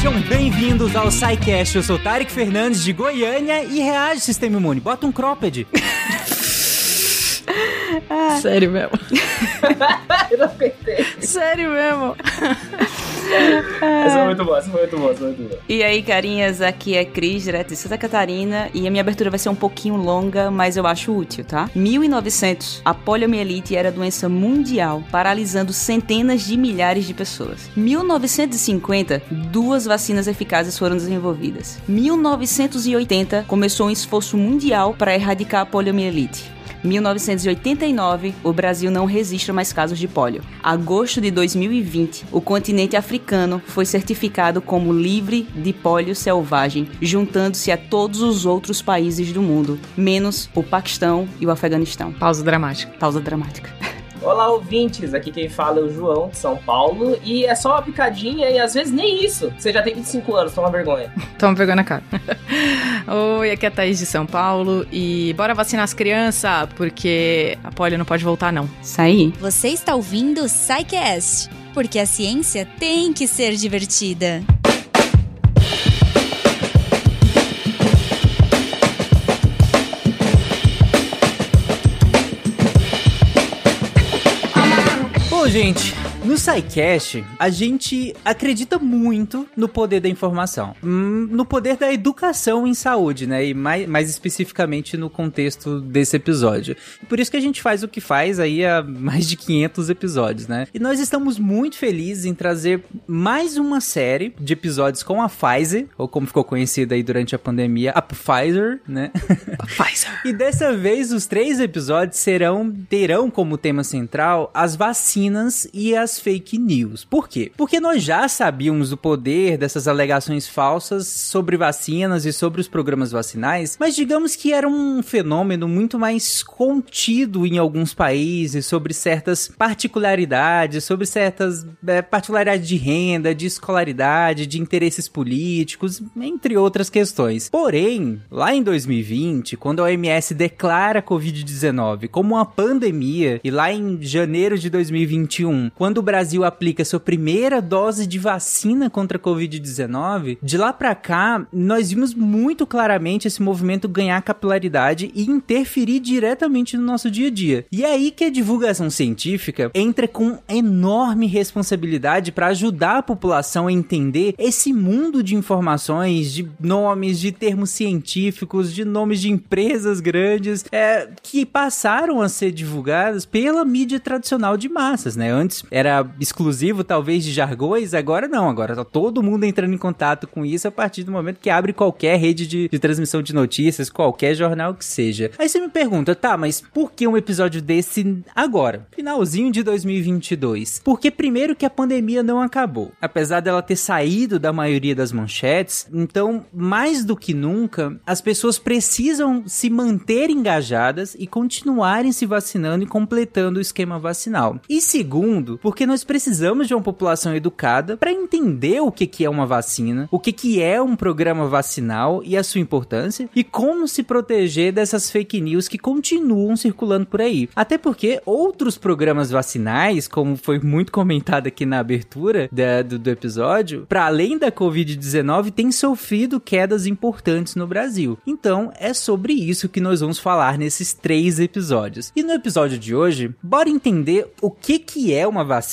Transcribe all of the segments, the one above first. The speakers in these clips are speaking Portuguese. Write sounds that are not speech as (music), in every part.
Sejam bem-vindos ao SciCast. Eu sou Tarek Fernandes de Goiânia e reage Sistema Imune. Bota um cropped. Sério mesmo. (laughs) Eu não aguentei. Sério mesmo. Essa foi muito boa, essa foi muito boa, essa foi muito boa. E aí, carinhas, aqui é Cris, direto de Santa Catarina, e a minha abertura vai ser um pouquinho longa, mas eu acho útil, tá? 1900, a poliomielite era doença mundial, paralisando centenas de milhares de pessoas. 1950, duas vacinas eficazes foram desenvolvidas. 1980, começou um esforço mundial para erradicar a poliomielite. 1989, o Brasil não registra mais casos de pólio. Agosto de 2020, o continente africano foi certificado como livre de pólio selvagem, juntando-se a todos os outros países do mundo, menos o Paquistão e o Afeganistão. Pausa dramática. Pausa dramática. (laughs) Olá, ouvintes. Aqui quem fala é o João, de São Paulo. E é só uma picadinha e às vezes nem isso. Você já tem 25 anos, toma vergonha. (laughs) Toma vergonha na cara. (laughs) Oi, aqui é a Thaís de São Paulo e bora vacinar as crianças, porque a polio não pode voltar, não. Isso aí. Você está ouvindo o SciCast, porque a ciência tem que ser divertida. Gente, no SciCast, a gente acredita muito no poder da informação. Hum, No poder da educação em saúde, né? E mais, mais especificamente no contexto desse episódio. Por isso que a gente faz o que faz aí há mais de 500 episódios, né? E nós estamos muito felizes em trazer mais uma série de episódios com a Pfizer, ou como ficou conhecida aí durante a pandemia, a Pfizer, né? Pfizer. (laughs) E dessa vez os três episódios serão terão como tema central as vacinas e as fake news. Por quê? Porque nós já sabíamos do poder dessas alegações falsas sobre vacinas e sobre os programas vacinais, mas digamos que era um fenômeno muito mais contido em alguns países sobre certas particularidades, sobre certas é, particularidades de renda, de escolaridade, de interesses políticos, entre outras questões. Porém, lá em 2020, quando a OMS declara a Covid-19 como uma pandemia, e lá em janeiro de 2021, quando o Brasil aplica sua primeira dose de vacina contra a Covid-19, de lá pra cá, nós vimos muito claramente esse movimento ganhar capilaridade e interferir diretamente no nosso dia a dia. E é aí que a divulgação científica entra com enorme responsabilidade para ajudar a população a entender esse mundo de informações, de nomes, de termos científicos, de nomes de empresas grandes, é, que passaram a ser divulgadas pela mídia tradicional de massas, né? Antes era exclusivo talvez de jargões, agora não, agora tá todo mundo entrando em contato com isso a partir do momento que abre qualquer rede de, de transmissão de notícias, qualquer jornal que seja. Aí você me pergunta, tá, mas por que um episódio desse agora? Finalzinho de 2022. Porque primeiro que a pandemia não acabou. Apesar dela ter saído da maioria das manchetes, então, mais do que nunca, as pessoas precisam se manter engajadas e continuarem se vacinando e completando o esquema vacinal. E segundo, porque nós precisamos de uma população educada para entender o que, que é uma vacina, o que, que é um programa vacinal e a sua importância, e como se proteger dessas fake news que continuam circulando por aí. Até porque outros programas vacinais, como foi muito comentado aqui na abertura da- do, do episódio, para além da Covid-19, têm sofrido quedas importantes no Brasil. Então, é sobre isso que nós vamos falar nesses três episódios. E no episódio de hoje, bora entender o que, que é uma vacina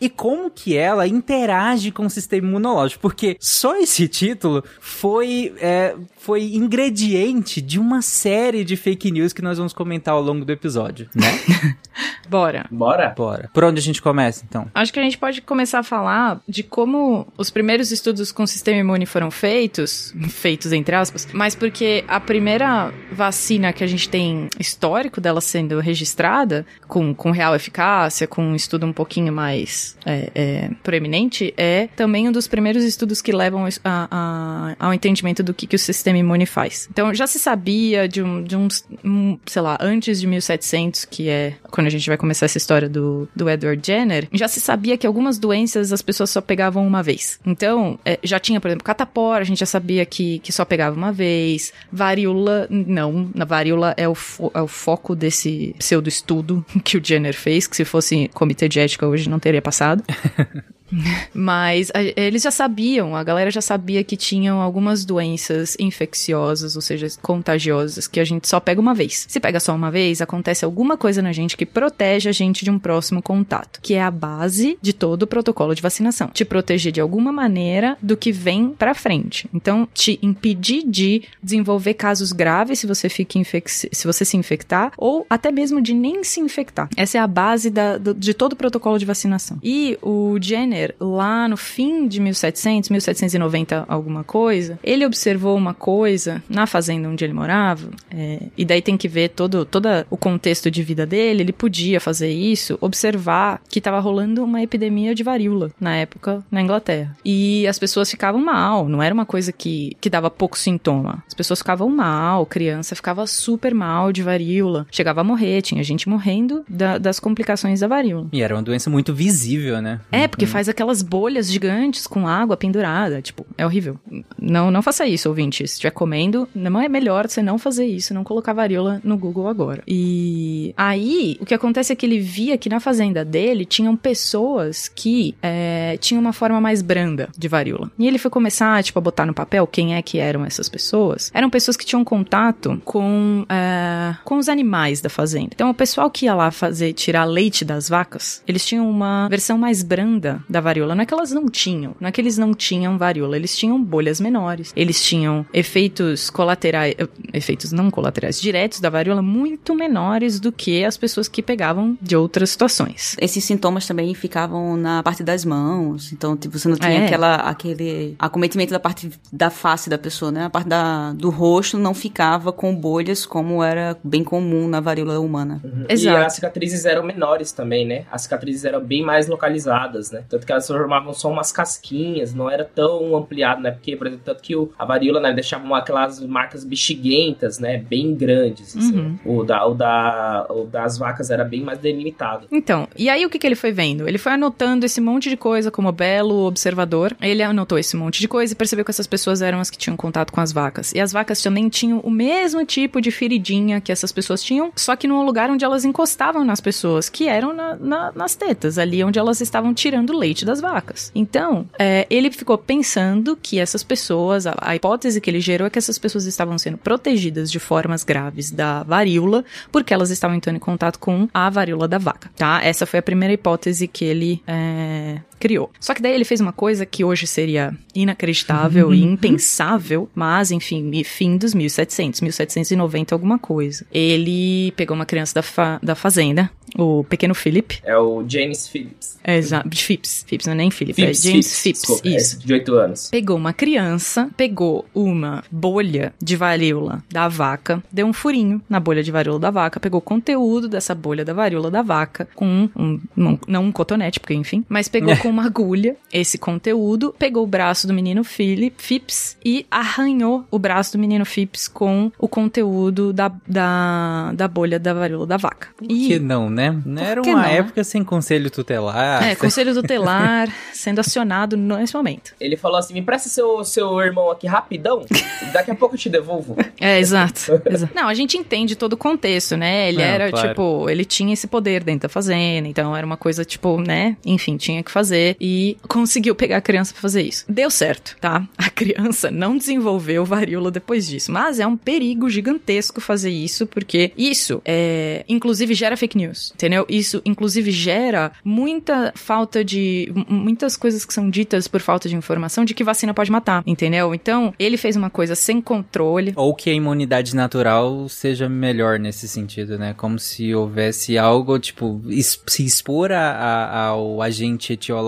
e como que ela interage com o sistema imunológico, porque só esse título foi, é, foi ingrediente de uma série de fake news que nós vamos comentar ao longo do episódio, né? (laughs) Bora. Bora? Bora. Por onde a gente começa, então? Acho que a gente pode começar a falar de como os primeiros estudos com sistema imune foram feitos, feitos entre aspas, mas porque a primeira vacina que a gente tem histórico dela sendo registrada, com, com real eficácia, com um estudo um pouquinho mais é, é, proeminente, é também um dos primeiros estudos que levam a- a- ao entendimento do que, que o sistema imune faz. Então já se sabia de, um, de uns, um, sei lá, antes de 1700, que é quando a gente vai começar essa história do, do Edward Jenner, já se sabia que algumas doenças as pessoas só pegavam uma vez. Então, é, já tinha, por exemplo, catapora, a gente já sabia que, que só pegava uma vez. Varíola, não. Na varíola é o, fo- é o foco desse pseudo-estudo (laughs) que o Jenner fez, que se fosse comitê de ética hoje não teria passado. (laughs) (laughs) Mas a, eles já sabiam, a galera já sabia que tinham algumas doenças infecciosas, ou seja, contagiosas, que a gente só pega uma vez. Se pega só uma vez, acontece alguma coisa na gente que protege a gente de um próximo contato, que é a base de todo o protocolo de vacinação. Te proteger de alguma maneira do que vem pra frente. Então, te impedir de desenvolver casos graves se você fica se você se infectar, ou até mesmo de nem se infectar. Essa é a base da, do, de todo o protocolo de vacinação. E o Jenner, lá no fim de 1700, 1790, alguma coisa, ele observou uma coisa na fazenda onde ele morava, é, e daí tem que ver todo, todo o contexto de vida dele. Ele podia fazer isso, observar que estava rolando uma epidemia de varíola na época na Inglaterra. E as pessoas ficavam mal, não era uma coisa que, que dava pouco sintoma. As pessoas ficavam mal, criança ficava super mal de varíola, chegava a morrer, tinha gente morrendo da, das complicações da varíola. E era uma doença muito visível, né? É, porque faz aquelas bolhas gigantes com água pendurada, tipo, é horrível. Não, não faça isso, ouvinte. Se estiver comendo, não é melhor você não fazer isso, não colocar varíola no Google agora. E aí, o que acontece é que ele via que na fazenda dele tinham pessoas que é, tinham uma forma mais branda de varíola. E ele foi começar, tipo, a botar no papel quem é que eram essas pessoas. Eram pessoas que tinham contato com, é, com os animais da fazenda. Então, o pessoal que ia lá fazer, tirar leite das vacas, eles tinham uma versão mais branda da varíola. Não é que elas não tinham, não é que eles não tinham varíola, eles tinham bolhas menores. Eles tinham efeitos colaterais, efeitos não colaterais, diretos da varíola muito menores do que as pessoas que pegavam de outras situações. Esses sintomas também ficavam na parte das mãos, então tipo, você não tinha É. aquela, aquele acometimento da parte da face da pessoa, né? A parte da, do rosto não ficava com bolhas como era bem comum na varíola humana. E Exato. as cicatrizes eram menores também, né? As cicatrizes eram bem mais localizadas, né? Tanto que elas formavam só umas casquinhas, não era tão ampliado, né? Porque, por exemplo, tanto que o, a varíola, né, deixava aquelas marcas bexiguentas, né? Bem grandes, assim. Uhum. O, da, o, da, o das vacas era bem mais delimitado. Então, e aí o que, que ele foi vendo? Ele foi anotando esse monte de coisa como belo observador. Ele anotou esse monte de coisa e percebeu que essas pessoas eram as que tinham contato com as vacas. E as vacas também tinham o mesmo tipo de feridinha que essas pessoas tinham, só que num lugar onde elas encostavam nas pessoas, que eram na- na- nas tetas, ali onde elas estavam tirando o leite das vacas. Então, é, ele ficou pensando que essas pessoas, a, a hipótese que ele gerou é que essas pessoas estavam sendo protegidas de formas graves da varíola, porque elas estavam entrando em contato com a varíola da vaca, tá? Essa foi a primeira hipótese que ele é, criou. Só que daí ele fez uma coisa que hoje seria inacreditável e (laughs) impensável, mas enfim, fim dos 1700, 1790 alguma coisa. Ele pegou uma criança da, fa- da fazenda, o pequeno Philip, É o James Phillips. é, exa- Phipps, Phipps não é nem Philip, Phipps, é James Phipps, desculpa, é isso. esse de 8 anos. Pegou uma criança, pegou uma bolha de varíola da vaca, deu um furinho na bolha de varíola da vaca, pegou conteúdo dessa bolha da varíola da vaca com um, um- um- não um cotonete, porque enfim, mas pegou (laughs) com uma agulha esse conteúdo, pegou o braço do menino Philip, Phipps e arranhou o braço do menino Phipps com o conteúdo da, da, da bolha da varíola da vaca. Por que não, né? Não era uma não, né? época sem conselho tutelar. É, conselho tutelar (laughs) sendo acionado nesse momento. Ele falou assim: me presta seu, seu irmão aqui rapidão, daqui a pouco eu te devolvo. (laughs) É, exato, exato. Não, a gente entende todo o contexto, né? Ele Não, era, claro. tipo, ele tinha esse poder dentro da fazenda, então era uma coisa, tipo, né? Enfim, tinha que fazer e conseguiu pegar a criança pra fazer isso. Deu certo, tá? A criança não desenvolveu varíola depois disso, mas é um perigo gigantesco fazer isso, porque isso, é, inclusive, gera fake news, entendeu? Isso, inclusive, gera muita falta de. muitas coisas que são ditas por falta de informação de que vacina pode matar, entendeu? Então, ele fez uma coisa sem controle. Ou que a imunidade natural seja melhor nesse sentido, né? Como se houvesse algo, tipo, se expor a- a- ao agente etiológico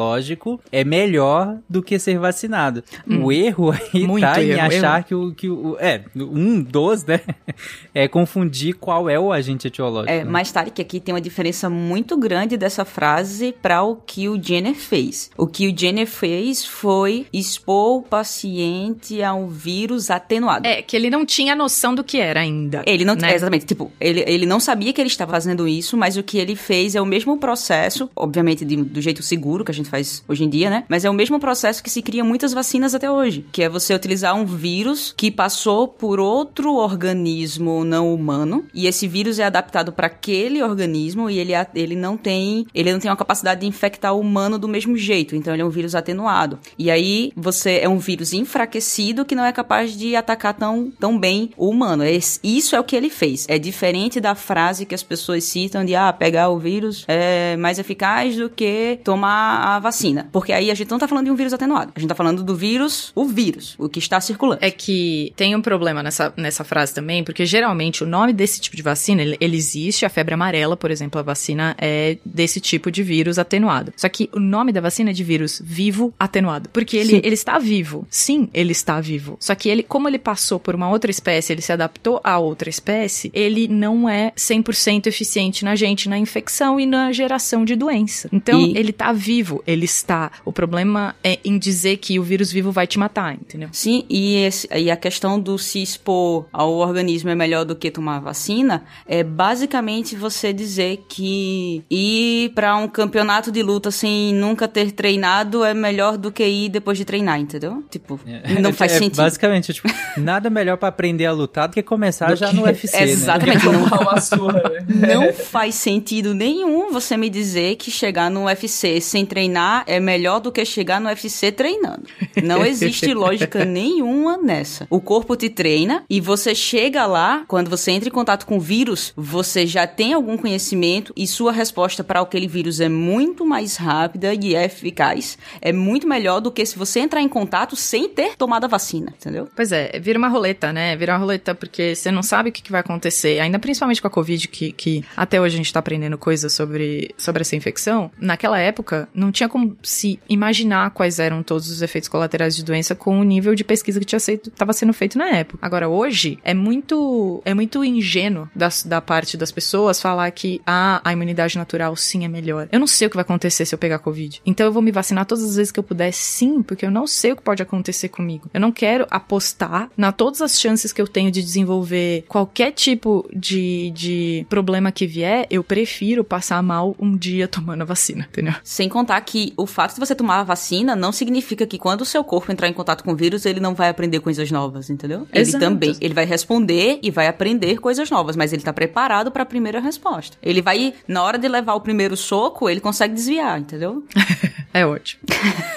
é melhor do que ser vacinado. O erro aí Hum. Muito tá em erro, achar que o, que o. É, um dos, né? (laughs) É confundir qual é o agente etiológico. É, né? mas Tarek, aqui tem uma diferença muito grande dessa frase para o que o Jenner fez. O que o Jenner fez foi expor o paciente a um vírus atenuado. É, que ele não tinha noção do que era ainda. Ele não, né? é, exatamente, tipo, ele, ele não sabia que ele estava fazendo isso, mas o que ele fez é o mesmo processo, obviamente de- do jeito seguro que a gente faz hoje em dia, né? Mas é o mesmo processo que se cria muitas vacinas até hoje, que é você utilizar um vírus que passou por outro organismo não humano e esse vírus é adaptado para aquele organismo e ele, ele não tem ele não tem uma capacidade de infectar o humano do mesmo jeito, então ele é um vírus atenuado. E aí você é um vírus enfraquecido que não é capaz de atacar tão, tão bem o humano. Isso é o que ele fez. É diferente da frase que as pessoas citam de ah, pegar o vírus é mais eficaz do que tomar a vacina. Porque aí a gente não tá falando de um vírus atenuado. A gente tá falando do vírus, o vírus, o que está circulando. É que tem um problema nessa, nessa frase também, porque geralmente o nome desse tipo de vacina, ele, ele existe, a febre amarela, por exemplo, a vacina é desse tipo de vírus atenuado. Só que o nome da vacina é de vírus vivo atenuado. Porque ele, ele está vivo. Sim, ele está vivo. Só que ele, como ele passou por uma outra espécie, ele se adaptou a outra espécie, ele não é 100% eficiente na gente, na infecção e na geração de doença. Então, e... ele está vivo, ele está. O problema é em dizer que o vírus vivo vai te matar, entendeu? Sim, e, esse, e a questão do se expor ao organismo é melhor do que tomar vacina é basicamente você dizer que ir para um campeonato de luta sem nunca ter treinado é melhor do que ir depois de treinar, entendeu? Tipo, é, não (laughs) faz é, sentido. Basicamente, tipo, nada melhor para aprender a lutar do que começar do já que... no UFC, né? Exatamente. (laughs) Né? Não, não faz sentido nenhum você me dizer que chegar no UFC sem treinar é melhor do que chegar no UFC treinando. Não existe (laughs) lógica nenhuma nessa. O corpo te treina e você chega lá, quando você entra em contato com o vírus, você já tem algum conhecimento e sua resposta para aquele vírus é muito mais rápida e é eficaz. É muito melhor do que se você entrar em contato sem ter tomado a vacina, entendeu? Pois é, vira uma roleta, né? Vira uma roleta porque você não sabe o que, que vai acontecer, ainda principalmente com a Covid, que, que até hoje a gente tá aprendendo coisas sobre, sobre essa infecção. Naquela época, não tinha como se imaginar quais eram todos os efeitos colaterais de doença com o nível de pesquisa que tinha sido, tava sendo feito na época. Agora, hoje, é muito, é muito ingênuo da, da parte das pessoas falar que ah, a imunidade natural sim é melhor. Eu não sei o que vai acontecer se eu pegar Covid. Então eu vou me vacinar todas as vezes que eu puder, sim, porque eu não sei o que pode acontecer comigo. Eu não quero apostar na todas as chances que eu tenho de desenvolver qualquer tipo de, de problema que vier. Eu prefiro passar mal um dia tomando a vacina, entendeu? Sem contar que o fato de você tomar a vacina não significa que quando o seu corpo entrar em contato com o vírus, ele não vai aprender coisas novas, entendeu? Exato. Ele também, ele vai responder e vai aprender coisas novas, mas ele tá preparado para a primeira resposta. Ele vai, na hora de levar o primeiro soco, ele consegue desviar, entendeu? (laughs) é ótimo.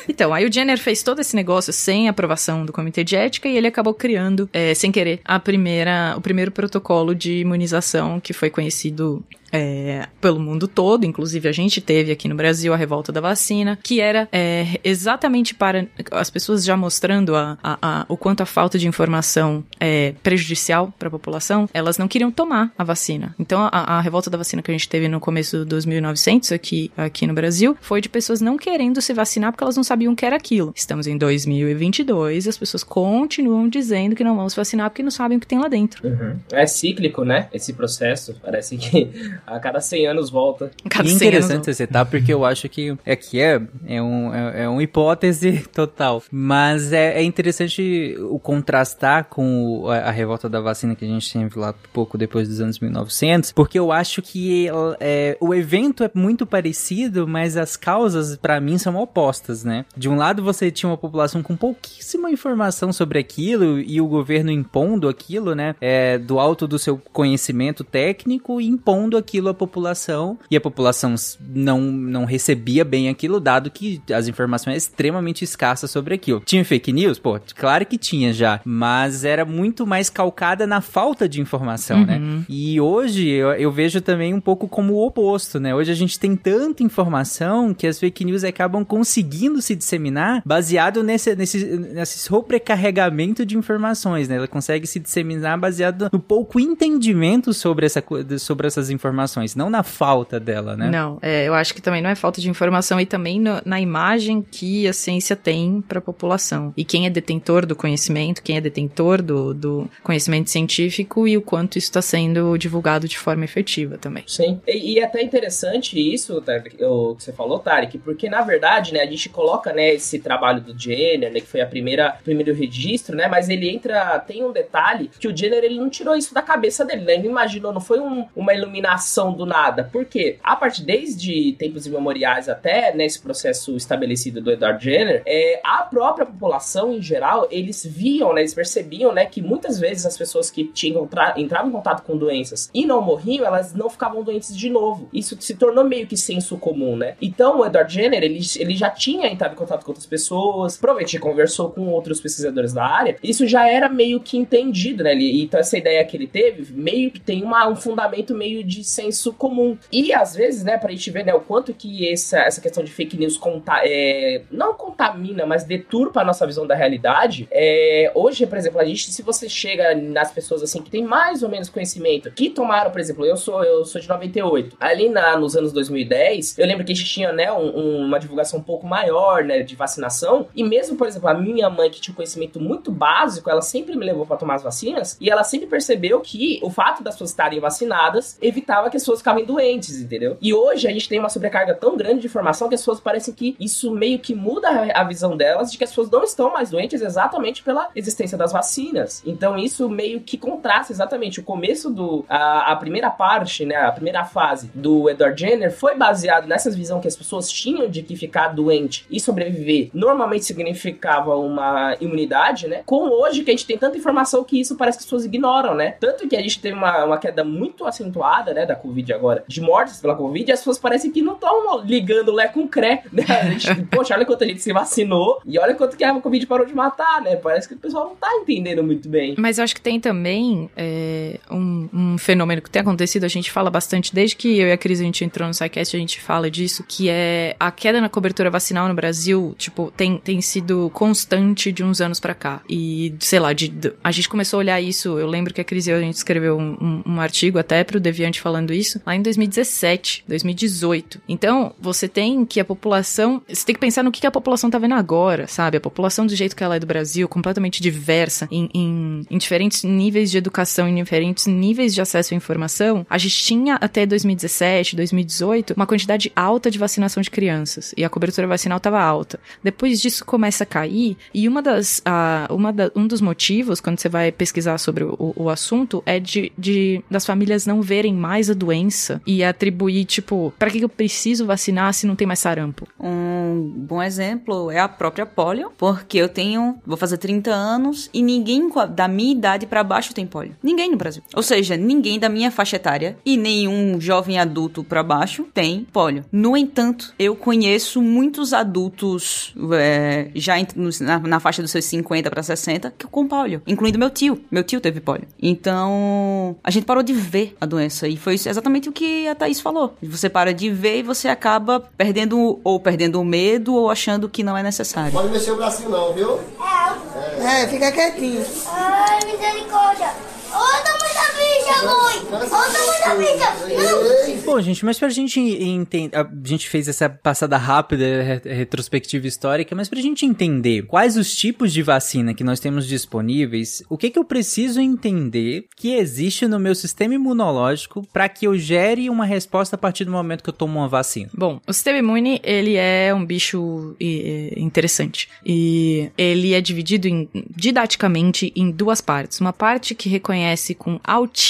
então, aí o Jenner fez todo esse negócio sem aprovação do comitê de ética e ele acabou criando, é, sem querer, a primeira, o primeiro protocolo de imunização que foi conhecido é, pelo mundo todo, inclusive a gente teve aqui no Brasil a revolta da vacina, que era é, exatamente para as pessoas já mostrando a, a, a, o quanto a falta de informação é prejudicial para a população, elas não queriam tomar a vacina. Então a, revolta da vacina que a gente teve no começo dos 1900 aqui, aqui no Brasil foi de pessoas não querendo se vacinar porque elas não sabiam o que era aquilo. Estamos em 2022 e as pessoas continuam dizendo que não vão se vacinar porque não sabem o que tem lá dentro. Uhum. É cíclico, né? Esse processo. Parece que a cada 100 anos volta. Cada e interessante essa etapa, porque eu acho que é que é, é, um, é, é uma hipótese (laughs) total. Mas é, é interessante o contrastar com a, a, revolta da vacina que a gente teve lá pouco depois dos anos 1900, porque eu acho que é, o evento é muito parecido, mas as causas, para mim, são opostas, né? De um lado, você tinha uma população com pouquíssima informação sobre aquilo e o governo impondo aquilo, né? É, do alto do seu conhecimento técnico, impondo aquilo aquilo à população e a população não, não recebia bem aquilo, dado que as informações eram extremamente escassas sobre aquilo. Tinha fake news? Pô, claro que tinha já, mas era muito mais calcada na falta de informação, né? uhum. né? E hoje eu, eu, vejo também um pouco como o oposto, né? Hoje a gente tem tanta informação que as fake news acabam conseguindo se disseminar baseado nesse, nesse, nesse sobrecarregamento de informações, né? Ela consegue se disseminar baseado no pouco entendimento sobre, essa, sobre essas informações informações, não na falta dela, né? Não, é, eu acho que também não é falta de informação e também no, na imagem que a ciência tem para a população. E quem é detentor do conhecimento, quem é detentor do, do conhecimento científico e o quanto isso está sendo divulgado de forma efetiva também. Sim, e, e é até interessante isso, o que você falou, Tarek, porque na verdade verdade, né, a gente coloca, né, esse trabalho do Jenner, né, que foi a primeira primeiro registro, né, mas ele entra, tem um detalhe que o Jenner ele não tirou isso da cabeça dele, né? Ele imaginou, não foi um, uma iluminação do nada. Por quê? A partir desde tempos imemoriais até nesse processo estabelecido do Edward Jenner, é, a própria população em geral, eles viam, né, eles percebiam, né, que muitas vezes as pessoas que tinham entravam em contato com doenças e não morriam, elas não ficavam doentes de novo. Isso se tornou meio que senso comum, né? Então o Edward Jenner, ele, ele já tinha entrado em contato com outras pessoas, provavelmente conversou com outros pesquisadores da área, isso já era meio que entendido, né? Ele, então essa ideia que ele teve, meio que tem uma, um fundamento meio de senso comum. E às vezes, né, pra gente ver, né, o quanto que essa, essa questão de fake news conta, é, não contamina, mas deturpa a nossa visão da realidade, é, hoje, por exemplo, a gente, se você chega nas pessoas assim que tem mais ou menos conhecimento, que tomaram, por exemplo, eu sou eu sou de 98, ali na, nos anos 2010, eu lembro que a gente tinha, né, um, um, uma divulgação um pouco maior, né, de vacinação, e mesmo, por exemplo, a minha mãe que tinha um conhecimento muito básico, ela sempre me levou para tomar as vacinas, e ela sempre percebeu que o fato das pessoas estarem vacinadas evitava que as pessoas ficassem doentes, entendeu? E hoje a gente tem uma sobrecarga tão grande de informação que as pessoas parecem que isso meio que muda a visão delas de que as pessoas não estão mais doentes exatamente pela existência das vacinas. Então isso meio que contrasta exatamente o começo do a, a primeira parte, né, a primeira fase do Edward Jenner foi baseado nessas visão que as pessoas tinham de que ficar doente e sobreviver normalmente significava uma imunidade, né? Com hoje que a gente tem tanta informação que isso parece que as pessoas ignoram, né? Tanto que a gente teve uma, uma queda muito acentuada, né, da Covid agora, de mortes pela Covid, e as pessoas parecem que não estão ligando Lé com Cré, né? Gente, (laughs) poxa, olha quanta gente se vacinou e olha quanto que a Covid parou de matar, né? Parece que o pessoal não tá entendendo muito bem. Mas eu acho que tem também é, um, um, fenômeno que tem acontecido, a gente fala bastante, desde que eu e a Cris a gente entrou no SciCast, a gente fala disso, que é a queda na cobertura vacinal no Brasil, tipo, tem, tem sido constante de uns anos para cá. E, sei lá, de, a gente começou a olhar isso, eu lembro que a Cris e eu, a gente escreveu um, um, um artigo até pro Deviante falando isso, lá em 2017, 2018. Então, você tem que a população, você tem que pensar no que, a população tá vendo agora, sabe? A população do jeito que ela é do Brasil, completamente diversa, em, em, em diferentes níveis de educação, em diferentes níveis de acesso à informação, a gente tinha até 2017, 2018, uma quantidade alta de vacinação de crianças, e a cobertura vacinal estava alta. Depois disso começa a cair, e uma das, uh, uma da, um dos motivos, quando você vai pesquisar sobre o, o assunto, é de, de das famílias não verem mais a doença e atribuir, tipo, para que eu preciso vacinar se não tem mais sarampo? Um bom exemplo é a própria polio, porque eu tenho, vou fazer 30 anos e ninguém da minha idade para baixo tem polio. Ninguém no Brasil. Ou seja, ninguém da minha faixa etária e nenhum jovem adulto para baixo tem polio. No entanto, eu conheço muitos adultos é, já na, na, faixa dos seus 50 para 60 que com polio, incluindo meu tio. Meu tio teve polio. Então, a gente parou de ver a doença e foi exatamente o que a Thaís falou. Você para de ver e você acaba perdendo ou perdendo o medo ou achando que não é necessário. Pode mexer o bracinho não, viu? É, é fica quietinho. Ai, misericórdia. Outra muita bicha, mãe! Outra muita bicha! Bom, gente, mas pra gente entender. A gente fez essa passada rápida, retrospectiva histórica, mas pra gente entender quais os tipos de vacina que nós temos disponíveis, o que que eu preciso entender que existe no meu sistema imunológico para que eu gere uma resposta a partir do momento que eu tomo uma vacina? Bom, o sistema imune, ele é um bicho interessante. E ele é dividido em, didaticamente em duas partes. Uma parte que reconhece com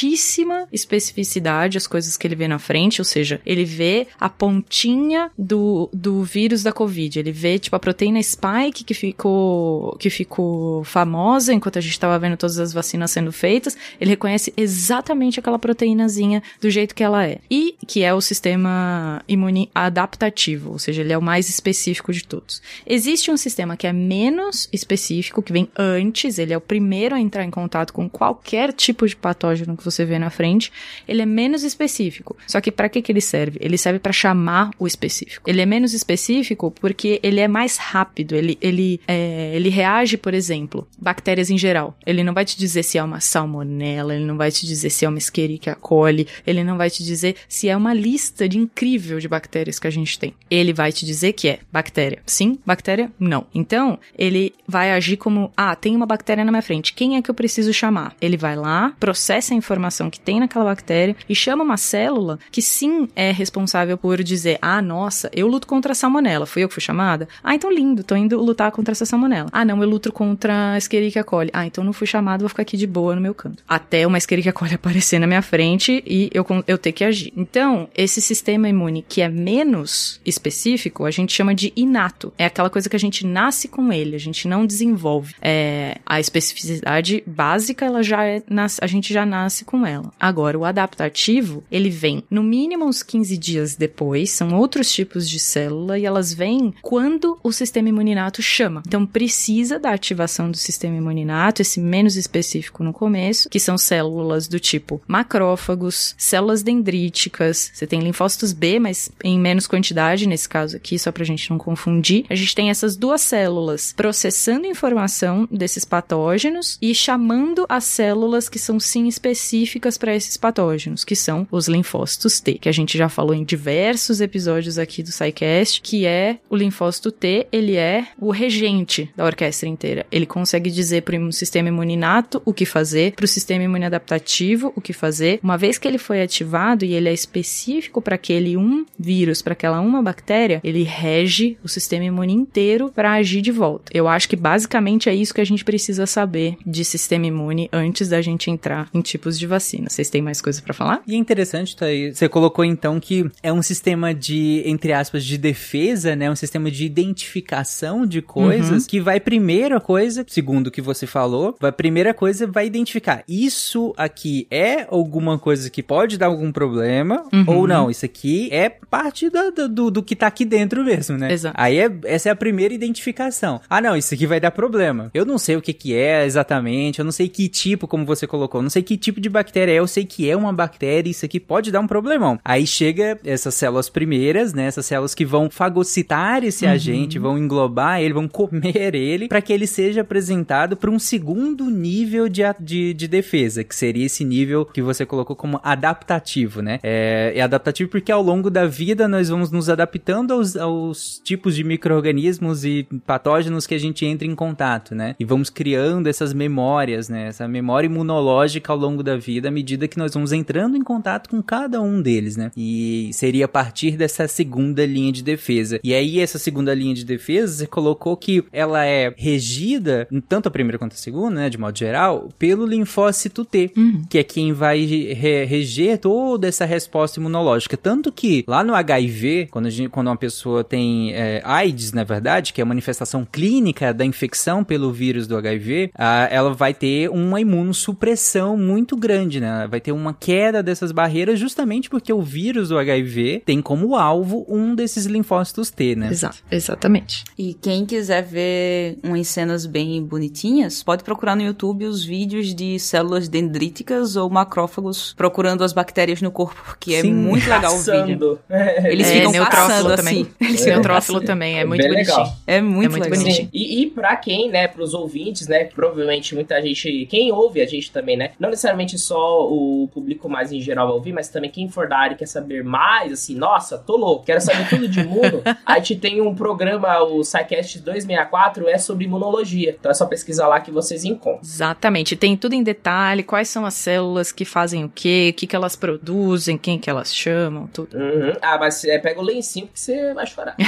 altíssima especificidade as coisas que ele vê na frente, ou seja, ele vê a pontinha do, do vírus da Covid. Ele vê, tipo, a proteína spike que ficou, que ficou famosa enquanto a gente estava vendo todas as vacinas sendo feitas. Ele reconhece exatamente aquela proteínazinha do jeito que ela é. E que é o sistema imune adaptativo, ou seja, ele é o mais específico de todos. Existe um sistema que é menos específico, que vem antes, ele é o primeiro a entrar em contato com qualquer tipo de patógeno que você vê na frente, ele é menos específico. Só que para que, que ele serve? Ele serve para chamar o específico. Ele é menos específico porque ele é mais rápido. Ele, ele, é, ele reage, por exemplo, bactérias em geral. Ele não vai te dizer se é uma salmonela, ele não vai te dizer se é uma Escherichia coli, ele não vai te dizer se é uma lista de incrível de bactérias que a gente tem. Ele vai te dizer que é bactéria. Sim, bactéria? Não. Então, ele vai agir como, ah, tem uma bactéria na minha frente. Quem é que eu preciso chamar? Ele vai lá, processa a informação que tem naquela bactéria e chama uma célula que sim é responsável por dizer: ah, nossa, eu luto contra a salmonela, fui eu que fui chamada? Ah, então lindo, tô indo lutar contra essa salmonela. Ah, não, eu luto contra a Escherichia coli. Ah, então não fui chamado, vou ficar aqui de boa no meu canto. Até uma Escherichia coli (laughs) aparecer na minha frente e eu, eu ter que agir. Então, esse sistema imune que é menos específico, a gente chama de inato. É aquela coisa que a gente nasce com ele, a gente não desenvolve. É, a especificidade básica, ela já é, a gente já nasce com ela. Agora, o adaptativo, ele vem no mínimo uns 15 dias depois, são outros tipos de célula e elas vêm quando o sistema imuninato chama. Então, precisa da ativação do sistema imuninato, esse menos específico no começo, que são células do tipo macrófagos, células dendríticas, você tem linfócitos B, mas em menos quantidade, nesse caso aqui, só pra gente não confundir. A gente tem essas duas células processando informação desses patógenos e chamando as células que são sim específicas para esses patógenos, que são os linfócitos T, que a gente já falou em diversos episódios aqui do SciCast, que é o linfócito T, ele é o regente da orquestra inteira. Ele consegue dizer para o sistema imuninato o que fazer, para o sistema imune adaptativo o que fazer. Uma vez que ele foi ativado e ele é específico para aquele um vírus, para aquela uma bactéria, ele rege o sistema imune inteiro para agir de volta. Eu acho que basicamente é isso que a gente precisa saber de sistema imune antes da gente entrar em tipos de vacina. Vocês têm mais coisa para falar? E é interessante, tá aí, você colocou então que é um sistema de, entre aspas, de defesa, né? Um sistema de identificação de coisas uhum. que vai primeira coisa, segundo o que você falou, vai primeira coisa vai identificar isso aqui é alguma coisa que pode dar algum problema uhum. ou não, isso aqui é parte do, do, do, que tá aqui dentro mesmo, né? Exato. Aí é, essa é a primeira identificação. Ah, não, isso aqui vai dar problema. Eu não sei o que que é exatamente, eu não sei que tipo, como você colocou, eu não sei que tipo de bactéria é, eu sei que é uma bactéria, isso aqui pode dar um problemão. Aí chega essas células primeiras, né? Essas células que vão fagocitar esse uhum. agente, vão englobar ele, vão comer ele, para que ele seja apresentado para um segundo nível de, de, de, defesa, que seria esse nível que você colocou como adaptativo, né? É, é adaptativo porque ao longo da vida nós vamos nos adaptando aos, aos tipos de micro-organismos e patógenos que a gente entra em contato, né? E vamos criando essas memórias, né? Essa memória imunológica ao longo da vida à medida que nós vamos entrando em contato com cada um deles, né? E seria a partir dessa segunda linha de defesa. E aí essa segunda linha de defesa, você colocou que ela é regida, tanto a primeira quanto a segunda, né, de modo geral, pelo linfócito T, uhum. que é quem vai re reger toda essa resposta imunológica. Tanto que lá no HIV, quando, gente, quando uma pessoa tem é, AIDS, na verdade, que é a manifestação clínica da infecção pelo vírus do HIV, a, ela vai ter uma imunossupressão muito grande, né? Vai ter uma queda dessas barreiras justamente porque o vírus do HIV tem como alvo um desses linfócitos T, né? Exato, exatamente. E quem quiser ver umas cenas bem bonitinhas, pode procurar no YouTube os vídeos de células dendríticas ou macrófagos procurando as bactérias no corpo, porque é muito legal caçando. o vídeo. (laughs) Eles é, ficam caçando também. assim. Eles é. Neutrófilo também, é, muito bonitinho. Legal. É muito, é muito legal. bonitinho. E, e pra quem, né, pros ouvintes, né, provavelmente muita gente, quem ouve a gente também, né, não necessariamente só o público mais em geral vai ouvir, mas também quem for da área e quer saber mais, assim, nossa, tô louco, quero saber tudo de imuno, (laughs) a gente tem um programa, o SciCast 264, é sobre imunologia. Então é só pesquisar lá que vocês encontram. Exatamente, tem tudo em detalhe, quais são as células que fazem o quê, o que, que elas produzem, quem que elas chamam, tudo. Uhum. Ah, mas é, pega o lencinho que você vai chorar. (laughs)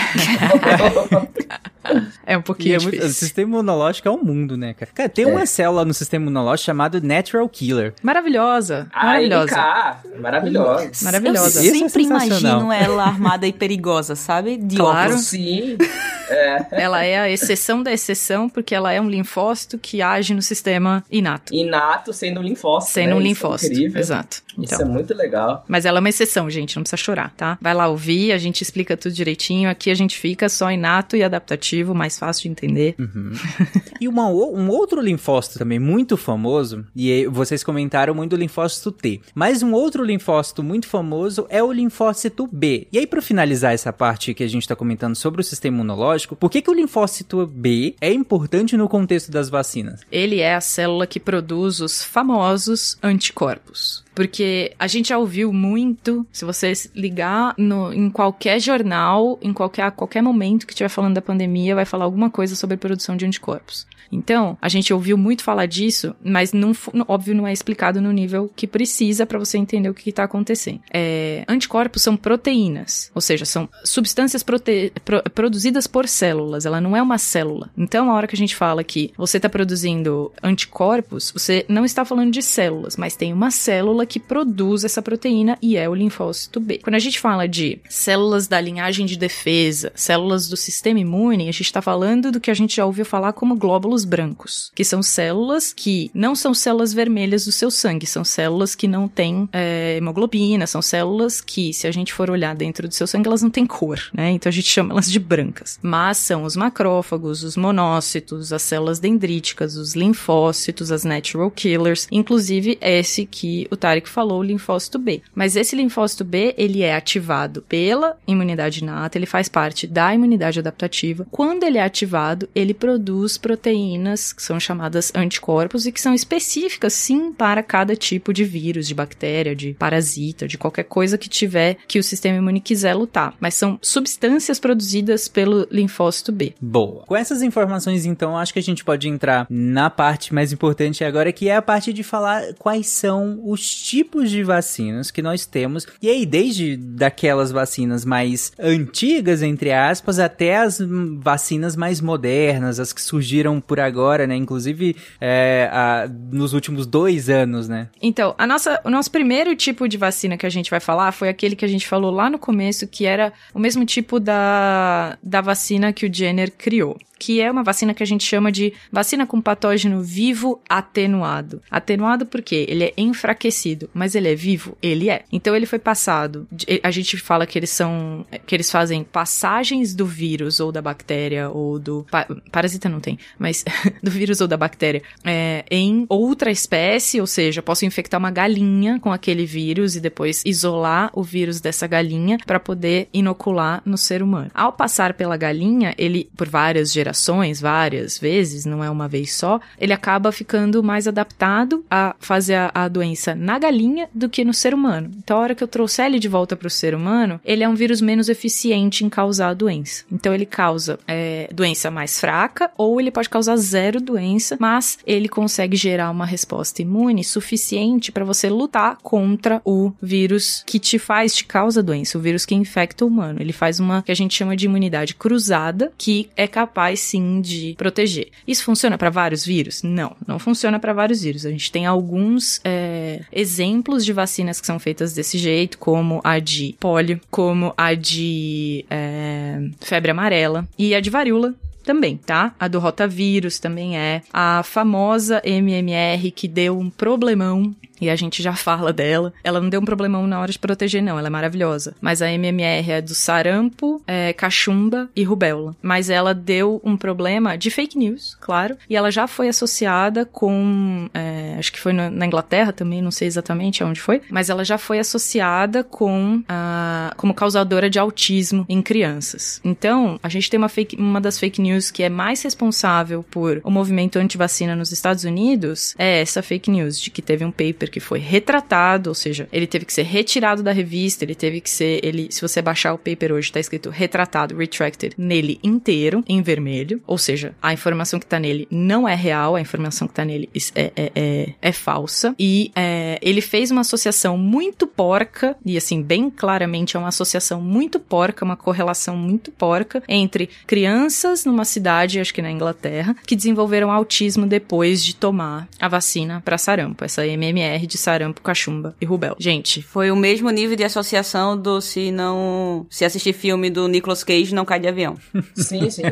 é um pouquinho é muito, O sistema imunológico é um mundo, né, cara? Cara, tem é. uma célula no sistema imunológico chamada Natural Killer. Maravilhosa. Maravilhosa. Ah, maravilhosa. Maravilhosa. Eu sempre é imagino ela armada e perigosa, sabe? De claro. Óculos. Sim. (laughs) É. Ela é a exceção da exceção, porque ela é um linfócito que age no sistema inato. Inato sendo um linfócito. Sendo né? um linfócito. Isso é incrível. Exato. Então. Isso é muito legal. Mas ela é uma exceção, gente, não precisa chorar, tá? Vai lá ouvir, a gente explica tudo direitinho. Aqui a gente fica só inato e adaptativo, mais fácil de entender. Uhum. (laughs) e uma, um outro linfócito também muito famoso, e vocês comentaram muito do linfócito T, mas um outro linfócito muito famoso é o linfócito B. E aí, para finalizar essa parte que a gente está comentando sobre o sistema imunológico, por que, que o linfócito B é importante no contexto das vacinas? Ele é a célula que produz os famosos anticorpos. Porque a gente já ouviu muito, se você ligar no, em qualquer jornal, em qualquer, a qualquer momento que estiver falando da pandemia, vai falar alguma coisa sobre produção de anticorpos. Então, a gente ouviu muito falar disso, mas não, óbvio não é explicado no nível que precisa para você entender o que está acontecendo. É, anticorpos são proteínas, ou seja, são substâncias prote pro produzidas por células. Ela não é uma célula. Então, a hora que a gente fala que você está produzindo anticorpos, você não está falando de células, mas tem uma célula que produz essa proteína e é o linfócito B. Quando a gente fala de células da linhagem de defesa, células do sistema imune, a gente está falando do que a gente já ouviu falar como glóbulos brancos, que são células que não são células vermelhas do seu sangue, são células que não têm é, hemoglobina, são células que, se a gente for olhar dentro do seu sangue, elas não têm cor, né? Então a gente chama elas de brancas. Mas são os macrófagos, os monócitos, as células dendríticas, os linfócitos, as natural killers, inclusive esse que o Tarek falou, o linfócito B. Mas esse linfócito B, ele é ativado pela imunidade inata, ele faz parte da imunidade adaptativa. Quando ele é ativado, ele produz proteínas que são chamadas anticorpos e que são específicas sim para cada tipo de vírus, de bactéria, de parasita, de qualquer coisa que tiver que o sistema imune quiser lutar. Mas são substâncias produzidas pelo linfócito B. Boa. Com essas informações, então, acho que a gente pode entrar na parte mais importante agora, que é a parte de falar quais são os tipos de vacinas que nós temos. E aí, desde daquelas vacinas mais antigas, entre aspas, até as vacinas mais modernas, as que surgiram por agora, né? Inclusive é, a, nos últimos dois anos, né? Então, a nossa, o nosso primeiro tipo de vacina que a gente vai falar foi aquele que a gente falou lá no começo, que era o mesmo tipo da, da vacina que o Jenner criou que é uma vacina que a gente chama de vacina com patógeno vivo atenuado. Atenuado porque ele é enfraquecido, mas ele é vivo? Ele é. Então ele foi passado, a gente fala que eles são, que eles fazem passagens do vírus ou da bactéria ou do, parasita não tem, mas (laughs) do vírus ou da bactéria é, em outra espécie, ou seja, posso infectar uma galinha com aquele vírus e depois isolar o vírus dessa galinha para poder inocular no ser humano. Ao passar pela galinha, ele, por várias gerações, várias vezes, não é uma vez só, ele acaba ficando mais adaptado a fazer a, a doença na galinha do que no ser humano. Então, a hora que eu trouxer ele de volta para o ser humano, ele é um vírus menos eficiente em causar a doença. Então, ele causa é, doença mais fraca ou ele pode causar zero doença, mas ele consegue gerar uma resposta imune suficiente para você lutar contra o vírus que te faz, te causa doença, o vírus que infecta o humano. Ele faz uma que a gente chama de imunidade cruzada, que é capaz sim de proteger. Isso funciona para vários vírus? Não, não funciona para vários vírus. A gente tem alguns é, exemplos de vacinas que são feitas desse jeito, como a de pólio, como a de é, febre amarela e a de varíola, também, tá? A do rotavírus também é. A famosa MMR que deu um problemão e a gente já fala dela. Ela não deu um problemão na hora de proteger, não. Ela é maravilhosa. Mas a MMR é do sarampo, é, cachumba e rubéola. Mas ela deu um problema de fake news, claro. E ela já foi associada com. É, acho que foi na Inglaterra também, não sei exatamente aonde foi. Mas ela já foi associada com. A, como causadora de autismo em crianças. Então, a gente tem uma, fake, uma das fake news que é mais responsável por o movimento anti-vacina nos Estados Unidos. É essa fake news de que teve um paper que foi retratado, ou seja, ele teve que ser retirado da revista, ele teve que ser, ele, se você baixar o paper hoje, tá escrito retratado, retracted, nele inteiro, em vermelho, ou seja, a informação que tá nele não é real, a informação que tá nele é, é, é, é falsa, e é, ele fez uma associação muito porca, e assim, bem claramente é uma associação muito porca, uma correlação muito porca, entre crianças numa cidade, acho que na Inglaterra, que desenvolveram autismo depois de tomar a vacina para sarampo, essa MMR de sarampo, cachumba e rubéola. Gente. Foi o mesmo nível de associação do se não. Se assistir filme do Nicolas Cage, não cai de avião. (laughs) Sim, sim.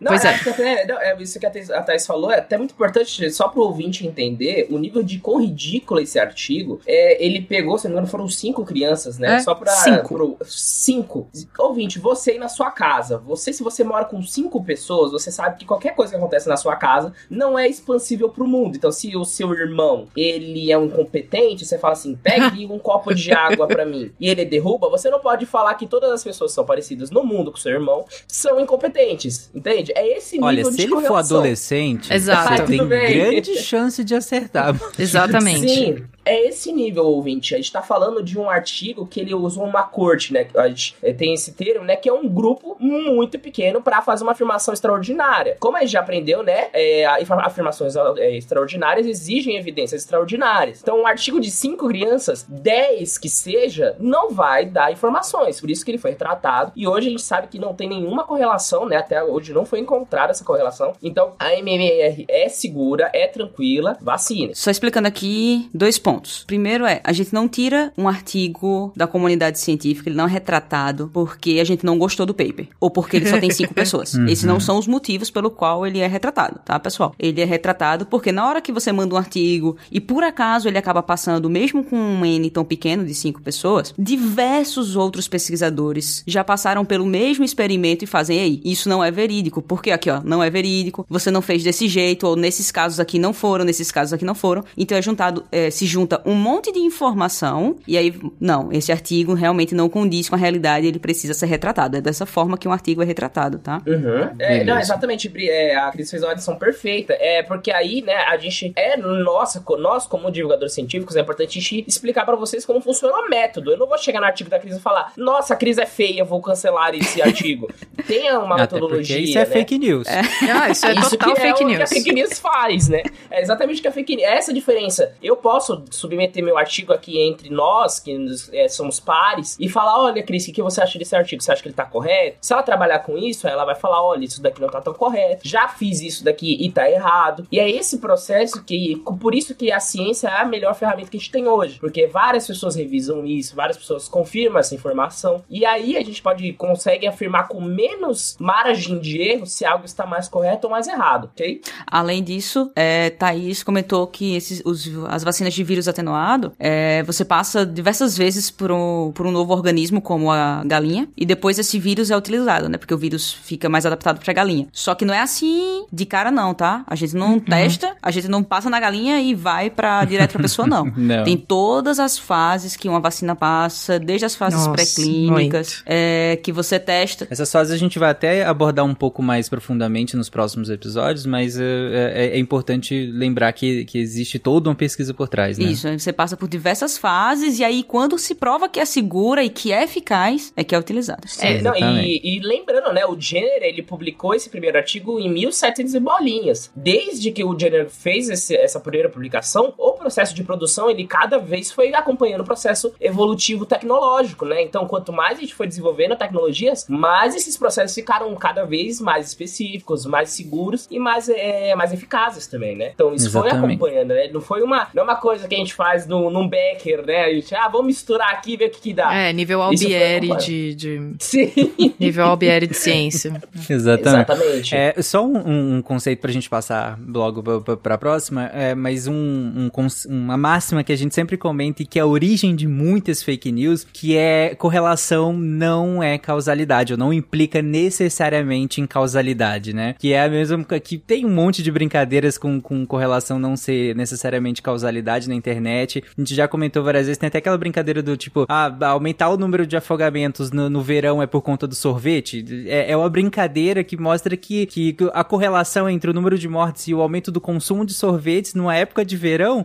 Não, pois é. é. não, é. Isso que a Thais falou é até muito importante, só pro ouvinte entender o nível de quão ridículo esse artigo. É, ele pegou, se não me engano, foram cinco crianças, né? É? Só pra. Cinco. Pro, cinco. Ouvinte, você aí na sua casa, você, se você mora com cinco pessoas, você sabe que qualquer coisa que acontece na sua casa não é expansível pro mundo. Então, se o seu irmão, ele é um incompetente, você fala assim, pegue um (laughs) copo de água pra mim, e ele derruba, você não pode falar que todas as pessoas que são parecidas no mundo com seu irmão são incompetentes, entende? É esse nível Olha, de se ele for correlação. adolescente, Exato. você tem bem. grande chance de acertar. (laughs) Exatamente. Sim, é esse nível, ouvinte. A gente tá falando de um artigo que ele usou uma corte, né? A gente eh, tem esse termo, né? Que é um grupo muito pequeno pra fazer uma afirmação extraordinária. Como a gente já aprendeu, né? é, afirmações é, extraordinárias exigem evidências extraordinárias. Então, um artigo de cinco crianças, 10 que seja, não vai dar informações. Por isso que ele foi retratado. E hoje a gente sabe que não tem nenhuma correlação, né? Até hoje não foi encontrada essa correlação. Então, a MMR é segura, é tranquila, vacina. Só explicando aqui dois pontos. Primeiro é, a gente não tira um artigo da comunidade científica, ele não é retratado porque a gente não gostou do paper. Ou porque ele só tem cinco (laughs) pessoas. Esses não são os motivos pelo qual ele é retratado, tá, pessoal? Ele é retratado porque na hora que você manda um artigo e por acaso ele acaba passando, mesmo com um N tão pequeno de cinco pessoas, diversos outros pesquisadores já passaram pelo mesmo experimento e fazem, ei, isso não é verídico. Porque aqui, ó, não é verídico, você não fez desse jeito, ou nesses casos aqui não foram, nesses casos aqui não foram. Então é juntado, é, se junta um monte de informação, e aí, não, esse artigo realmente não condiz com a realidade, ele precisa ser retratado. É dessa forma que um artigo é retratado, tá? Uhum. É, não, exatamente, Bri, é, a Cris fez uma adição perfeita. É porque aí, né, a gente é nossa, nós como divulgadores científicos, é importante a gente explicar pra vocês como funciona o método. Eu não vou chegar no artigo da Cris e falar, nossa, a Cris é feia, vou cancelar esse artigo. (laughs) Tenha uma metodologia. isso é né? fake news. Ah, isso é Isso total que fake é o news. que a fake news faz, né? É exatamente o que a fake news. É essa a diferença. Eu posso submeter meu artigo aqui entre nós, que é, somos pares, e falar: olha, Cris, o que você acha desse artigo? Você acha que ele tá correto? Se ela trabalhar com isso, ela vai falar: olha, isso daqui não tá tão correto. Já fiz isso daqui e tá errado. E é esse processo que. Por isso que a ciência é a melhor ferramenta que a gente tem hoje. Porque várias pessoas revisam isso, várias pessoas confirmam essa informação. E aí a gente pode consegue afirmar com menos margem de erro se algo está mais correto ou mais errado, ok? Além disso, é, Thaís comentou que esses, os- as vacinas de vírus atenuado, é, você passa diversas vezes por um, por um novo organismo, como a galinha, e depois esse vírus é utilizado, né? Porque o vírus fica mais adaptado pra galinha. Só que não é assim de cara, não, tá? A gente não testa, a gente não passa na galinha e vai pra, direto pra pessoa, (laughs) não. (laughs) Não. Tem todas as fases que uma vacina passa, desde as fases pré-clínicas, é, que você testa. Essas fases a gente vai até abordar um pouco mais profundamente nos próximos episódios, mas é, é- é importante lembrar que, que existe toda uma pesquisa por trás, né? Isso, você passa por diversas fases e aí quando se prova que é segura e que é eficaz, é que é utilizado. É, não, Exatamente. e, e lembrando, né, o Jenner, ele publicou esse primeiro artigo em 1700 e bolinhas. Desde que o Jenner fez esse- essa primeira publicação, o processo de produção, ele cada vez foi acompanhando o processo evolutivo tecnológico, né? Então, quanto mais a gente foi desenvolvendo tecnologias, mais esses processos ficaram cada vez mais específicos, mais seguros e mais, é, mais eficazes também, né? Então, isso foi Exatamente. acompanhando, né? Não foi uma, não é uma coisa que a gente faz no, num Becker, né? A gente, ah, vamos misturar aqui e ver o que que dá. É, nível foi Albieri de, de. Sim, (laughs) Nível Albieri de ciência. (laughs) Exatamente. exatamente. É, só um, um conceito pra gente passar logo pra, pra, pra próxima, é, mas um, um conce- uma máxima que a gente sempre comenta e que é a origem de muitas fake news, que é correlação não é causalidade, ou não implica necessariamente em causalidade, né? Que é a mesma que tem um monte de brincadeiras com, com correlação não ser necessariamente causalidade na internet. A gente já comentou várias vezes, tem até aquela brincadeira do tipo, ah, aumentar o número de afogamentos no, no verão é por conta do sorvete. É, é uma brincadeira que mostra que, que a correlação entre o número de mortes e o aumento do consumo de sorvetes numa época de verão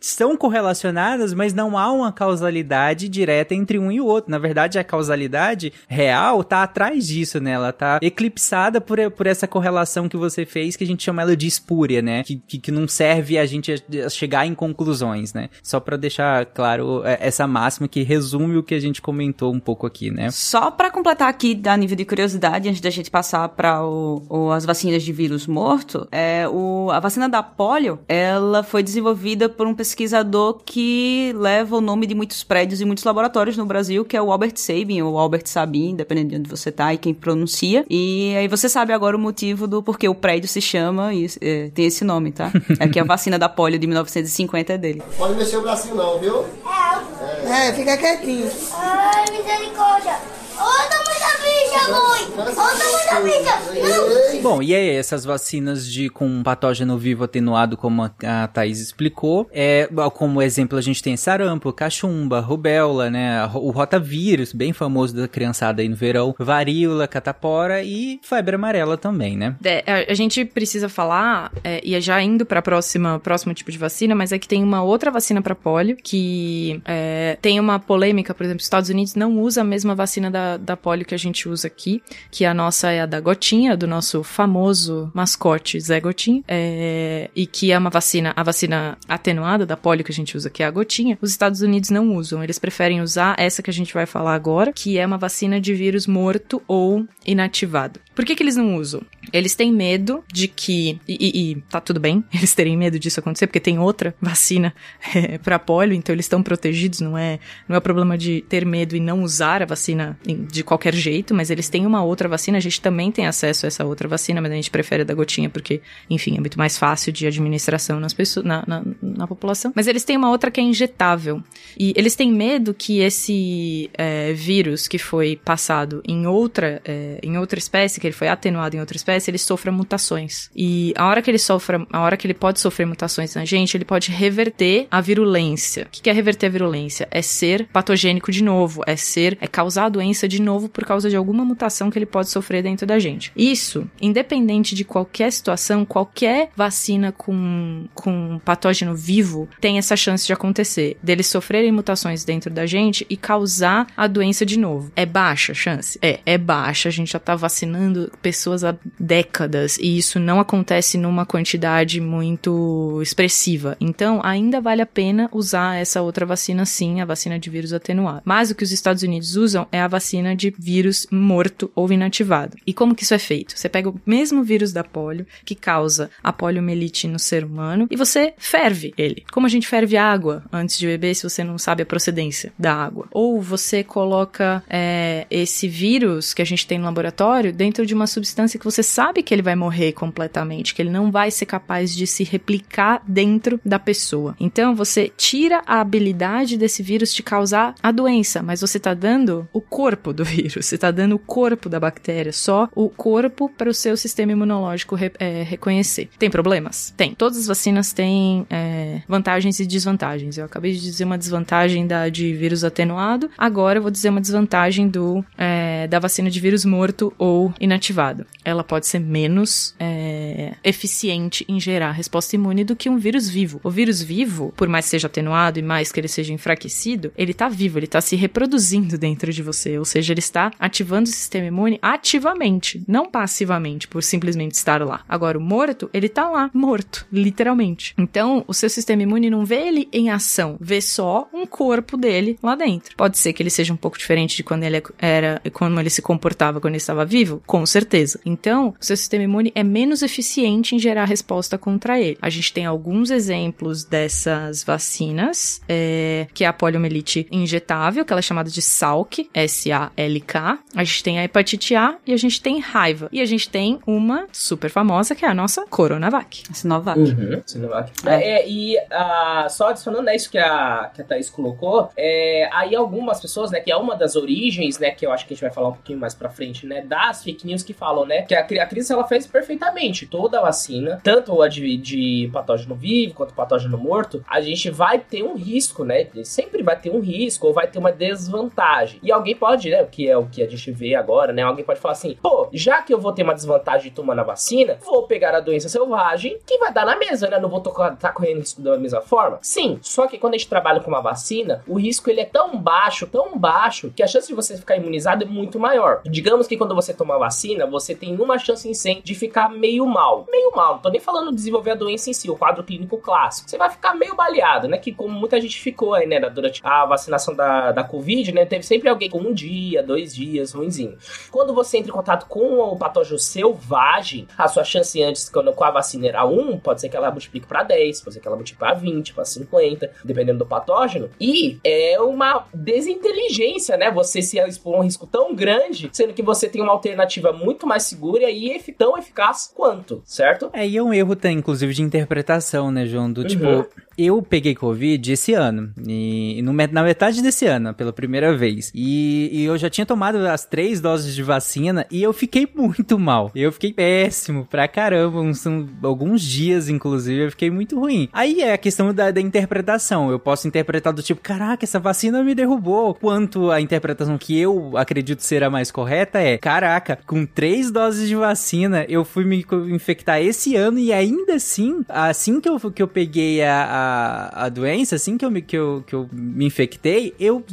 são correlacionadas, mas não há uma causalidade direta entre um e o outro. Na verdade, a causalidade real tá atrás disso, né? Ela tá eclipsada por, por essa correlação que você fez, que a gente chama ela de espúria, né? Que, que, que não serve a gente a- chegar em conclusões, né? Só pra deixar claro é, essa máxima que resume o que a gente comentou um pouco aqui, né? Só pra completar aqui, a nível de curiosidade, antes da gente passar para as vacinas de vírus morto, é, o, a vacina da polio, ela foi desenvolvida por um pesquisador que leva o nome de muitos prédios e muitos laboratórios no Brasil, que é o Albert Sabin, ou Albert Sabin, dependendo de onde você tá e quem pronuncia. E aí você sabe agora o motivo do porquê o prédio se chama e é, tem esse nome, tá? (laughs) É que a vacina da polio de 1950 é dele. Pode mexer o bracinho não, viu? É, É, fica quietinho. ai, misericórdia. Ô, muita bicha, mãe! Olha o tamanho da bicha! Não! Bom, e aí, essas vacinas de com um patógeno vivo atenuado, como a, a Thaís explicou, é, como exemplo a gente tem sarampo, cachumba, rubéola, né, o rotavírus, bem famoso da criançada aí no verão, varíola, catapora e febre amarela também, né? É, a, a gente precisa falar, é, e é já indo para próxima próximo tipo de vacina, mas é que tem uma outra vacina para polio que é, tem uma polêmica, por exemplo, os Estados Unidos não usa a mesma vacina da, da polio que a gente usa aqui, que a nossa é a da gotinha, do nosso famoso mascote Zé Gotinha, é, e que é uma vacina, a vacina atenuada da polio que a gente usa, que é a gotinha. Os Estados Unidos não usam, eles preferem usar essa que a gente vai falar agora, que é uma vacina de vírus morto ou inativado. Por que, que eles não usam? Eles têm medo de que. E, e, e, tá tudo bem (laughs) eles terem medo disso acontecer, porque tem outra vacina é, para polio, então eles estão protegidos, não é, não é problema de ter medo e não usar a vacina de qualquer jeito, mas eles têm uma outra vacina, a gente também tem acesso a essa outra vacina, mas a gente prefere a da gotinha, porque, enfim, é muito mais fácil de administração nas pessoas, na, na, na população. Mas eles têm uma outra que é injetável. E eles têm medo que esse é, vírus que foi passado em outra, é, em outra espécie, que ele foi atenuado em outra espécie, ele sofra mutações. E a hora que ele sofra, a hora que ele pode sofrer mutações na gente, ele pode reverter a virulência. O que é reverter a virulência? É ser patogênico de novo, é ser, é causar a doença de novo por causa de alguma mutação que ele pode sofrer dentro da gente. Isso, independente de qualquer situação, qualquer vacina com, com patógeno vivo tem essa chance de acontecer, deles sofrerem mutações dentro da gente e causar a doença de novo. É baixa a chance? É, é baixa. A gente já tá vacinando pessoas há décadas e isso não acontece numa quantidade muito expressiva. Então, ainda vale a pena usar essa outra vacina sim, a vacina de vírus atenuado. Mas o que os Estados Unidos usam é a vacina de vírus morto ou inativado. E como que isso é feito? Você pega o mesmo vírus da polio que causa a poliomielite no ser humano e você ferve ele. Como a gente ferve água antes de beber se você não sabe a procedência da água? Ou você coloca é, esse vírus que a gente tem no laboratório dentro de uma substância que você sabe que ele vai morrer completamente, que ele não vai ser capaz de se replicar dentro da pessoa. Então você tira a habilidade desse vírus de causar a doença, mas você está dando o corpo do vírus, você está dando o corpo da bactéria, só o corpo para o seu sistema imunológico re é, reconhecer. Tem problemas? Tem. Todas as vacinas têm é, vantagens e desvantagens. Eu acabei de dizer uma desvantagem da de vírus atenuado, agora eu vou dizer uma desvantagem do é, da vacina de vírus morto ou inativado. Ela pode ser menos é, eficiente em gerar resposta imune do que um vírus vivo. O vírus vivo, por mais que seja atenuado e mais que ele seja enfraquecido, ele tá vivo, ele tá se reproduzindo dentro de você, ou seja, ele está ativando o sistema imune ativamente, não passivamente, por simplesmente estar lá. Agora, o morto, ele tá lá, morto, literalmente. Então, o seu sistema imune não vê ele em ação, vê só um corpo dele lá dentro. Pode ser que ele seja um pouco diferente de quando ele era, como ele se comportava quando ele estava vivo, com certeza. Então, o seu sistema imune é menos eficiente em gerar resposta contra ele. A gente tem alguns exemplos dessas vacinas, é, que é a poliomielite injetável, que ela é chamada de SALK, S-A-L-K. A gente tem a hepatite A e a gente tem raiva. E a gente tem uma super famosa, que é a nossa Coronavac. A Sinovac. Uhum, Sinovac. É. É, e uh, só adicionando né, isso que a, que a Thaís colocou, é, aí algumas pessoas, né, que é uma das origens, né, que eu acho que a gente vai falar um pouquinho mais pra frente, né, das fake news que falam, né, que a, a Cris, ela fez perfeitamente toda a vacina, tanto a de, de patógeno vivo quanto patógeno morto, a gente vai ter um risco, né, sempre vai ter um risco ou vai ter uma desvantagem. E alguém pode, né, o que é o que a gente vê agora, né, alguém pode falar assim, pô, já que eu vou ter uma desvantagem tomando a vacina, vou pegar a doença selvagem que vai dar na mesa, né, não vou estar tá correndo risco da mesma forma. Sim, só que quando a gente trabalha com uma vacina, o risco ele é tão baixo, tão baixo, que a chance de você ficar imunizado é muito maior. Digamos que quando você toma a vacina, você tem uma chance em 100 de ficar meio mal. Meio mal, não tô nem falando de desenvolver a doença em si, o quadro clínico clássico. Você vai ficar meio baleado, né? Que como muita gente ficou aí, né, durante a vacinação da, da Covid, né? Teve sempre alguém com um dia, dois dias, Quando você entra em contato com o patógeno selvagem, a sua chance antes, quando com a vacina era 1, pode ser que ela multiplique para 10, pode ser que ela multiplique para 20, para 50, dependendo do patógeno. E é uma desinteligência, né? Você se expor a um risco tão grande, sendo que você tem uma alternativa muito mais segura e tão eficaz quanto, certo? É, e é um erro, inclusive, de interpretação, né, João? Do tipo, uhum. tipo, eu peguei Covid esse ano, e, no, na metade desse ano, pela primeira vez. E, e, eu já tinha tomado as três doses de vacina e eu fiquei (laughs) muito mal. Eu fiquei péssimo pra caramba, uns, alguns dias, inclusive, eu fiquei muito ruim. Aí é a questão da, da interpretação. Eu posso interpretar do tipo, caraca, essa vacina me derrubou. Quanto a interpretação que eu acredito ser a mais correta é, caraca, com três doses de vacina, eu fui me infectar esse ano e ainda assim, assim que eu, que eu peguei a, a, a doença, assim que eu, me, que, eu, que eu me infectei, eu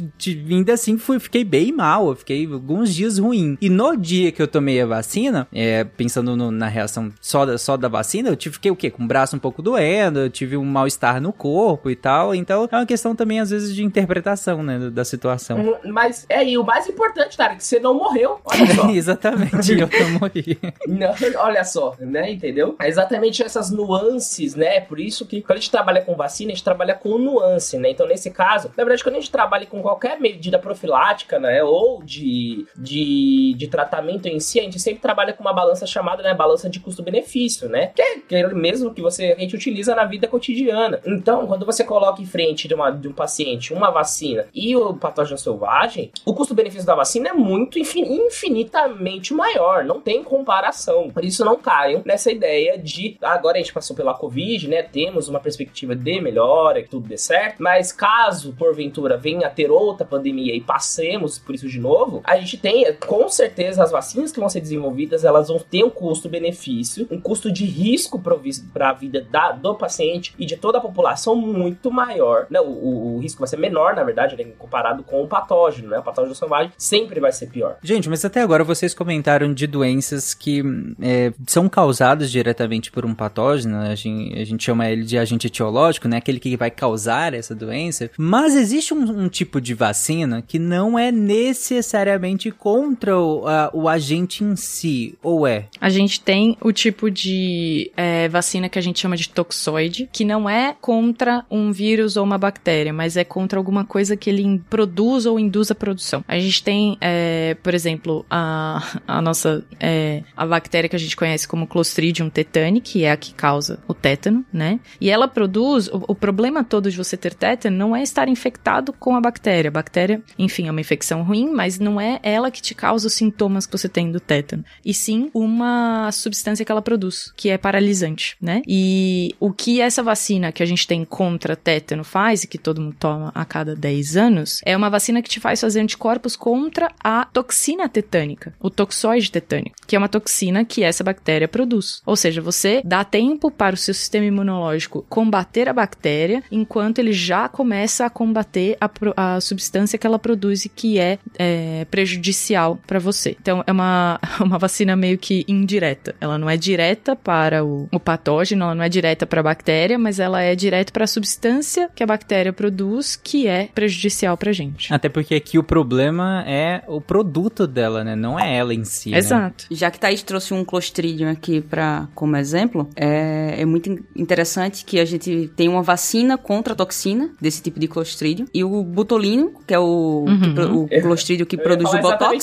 ainda assim fui, fiquei bem mal, eu fiquei alguns dias ruim. E no dia que eu tomei a vacina, é, pensando no, na reação só da, só da vacina, eu tive que o quê? Com o braço um pouco doendo, eu tive um mal-estar no corpo e tal. Então é uma questão também, às vezes, de interpretação, né, da situação. Uhum, mas é, e o mais importante, cara, que você não morreu. Olha só. (laughs) Exatamente, eu não morri. (laughs) Não, olha só, né, entendeu? É exatamente essas nuances, né? Por isso que quando a gente trabalha com vacina, a gente trabalha com nuance, né? Então, nesse caso, na verdade, quando a gente trabalha com qualquer medida profilática, né, ou de, de, de tratamento em si, a gente sempre trabalha com uma balança chamada, né, balança de custo-benefício, né? Que é, que é mesmo que você, a gente utiliza na vida cotidiana. Então, quando você coloca em frente de, uma, de um paciente uma vacina e o patógeno selvagem, o custo-benefício da vacina é muito infinitamente maior, não tem comparação. Por isso, não caiam nessa ideia de agora a gente passou pela Covid, né? Temos uma perspectiva de melhora, que tudo dê certo, mas caso porventura venha a ter outra pandemia e passemos por isso de novo, a gente tem com certeza as vacinas que vão ser desenvolvidas, elas vão ter um custo-benefício, um custo de risco para a vida da, do paciente e de toda a população muito maior. Né? O, o, risco vai ser menor, na verdade, né? comparado com o patógeno, né? O patógeno selvagem sempre vai ser pior. Gente, mas até agora vocês comentaram de doenças que é, são causadas diretamente por um patógeno, a gente, a gente chama ele de agente etiológico, né? Aquele que vai causar essa doença. Mas existe um, um tipo de vacina que não é necessariamente contra o, a, o agente em si, ou é? A gente tem o tipo de é, vacina que a gente chama de toxoide, que não é contra um vírus ou uma bactéria, mas é contra alguma coisa que ele produz ou induz a produção. A gente tem, é, por exemplo, a, a nossa é, a bactéria que a gente conhece como Clostridium tetani, que é a que causa o tétano, né? E ela produz. O, o problema todo de você ter tétano não é estar infectado com a bactéria. A bactéria, enfim, é uma infecção ruim, mas não é ela que te causa os sintomas que você tem do tétano. E sim uma substância que ela produz, que é paralisante, né? E o que essa vacina que a gente tem contra tétano faz, e que todo mundo toma a cada 10 anos, é uma vacina que te faz fazer anticorpos contra a toxina tetânica, o toxoide tetânico, que é uma toxina que essa bactéria produz. Ou seja, você dá tempo para o seu sistema imunológico combater a bactéria, enquanto ele já começa a combater a, a substância que ela produz e que é, é prejudicial para você. Então, é uma, (laughs) uma vacina meio que indireta. Ela não é direta para o, o patógeno, ela não é direta para a bactéria, mas ela é direta para a substância que a bactéria produz, que é prejudicial pra gente. Até porque aqui o problema é o produto dela, né? Não é ela em si. Né? Exato. Né? Já que Thaís trouxe um clostridium aqui para como exemplo, é, é muito interessante que a gente tem uma vacina contra a toxina desse tipo de clostridium e o butolino, que é o, uhum. que, o clostridium que produz o botox.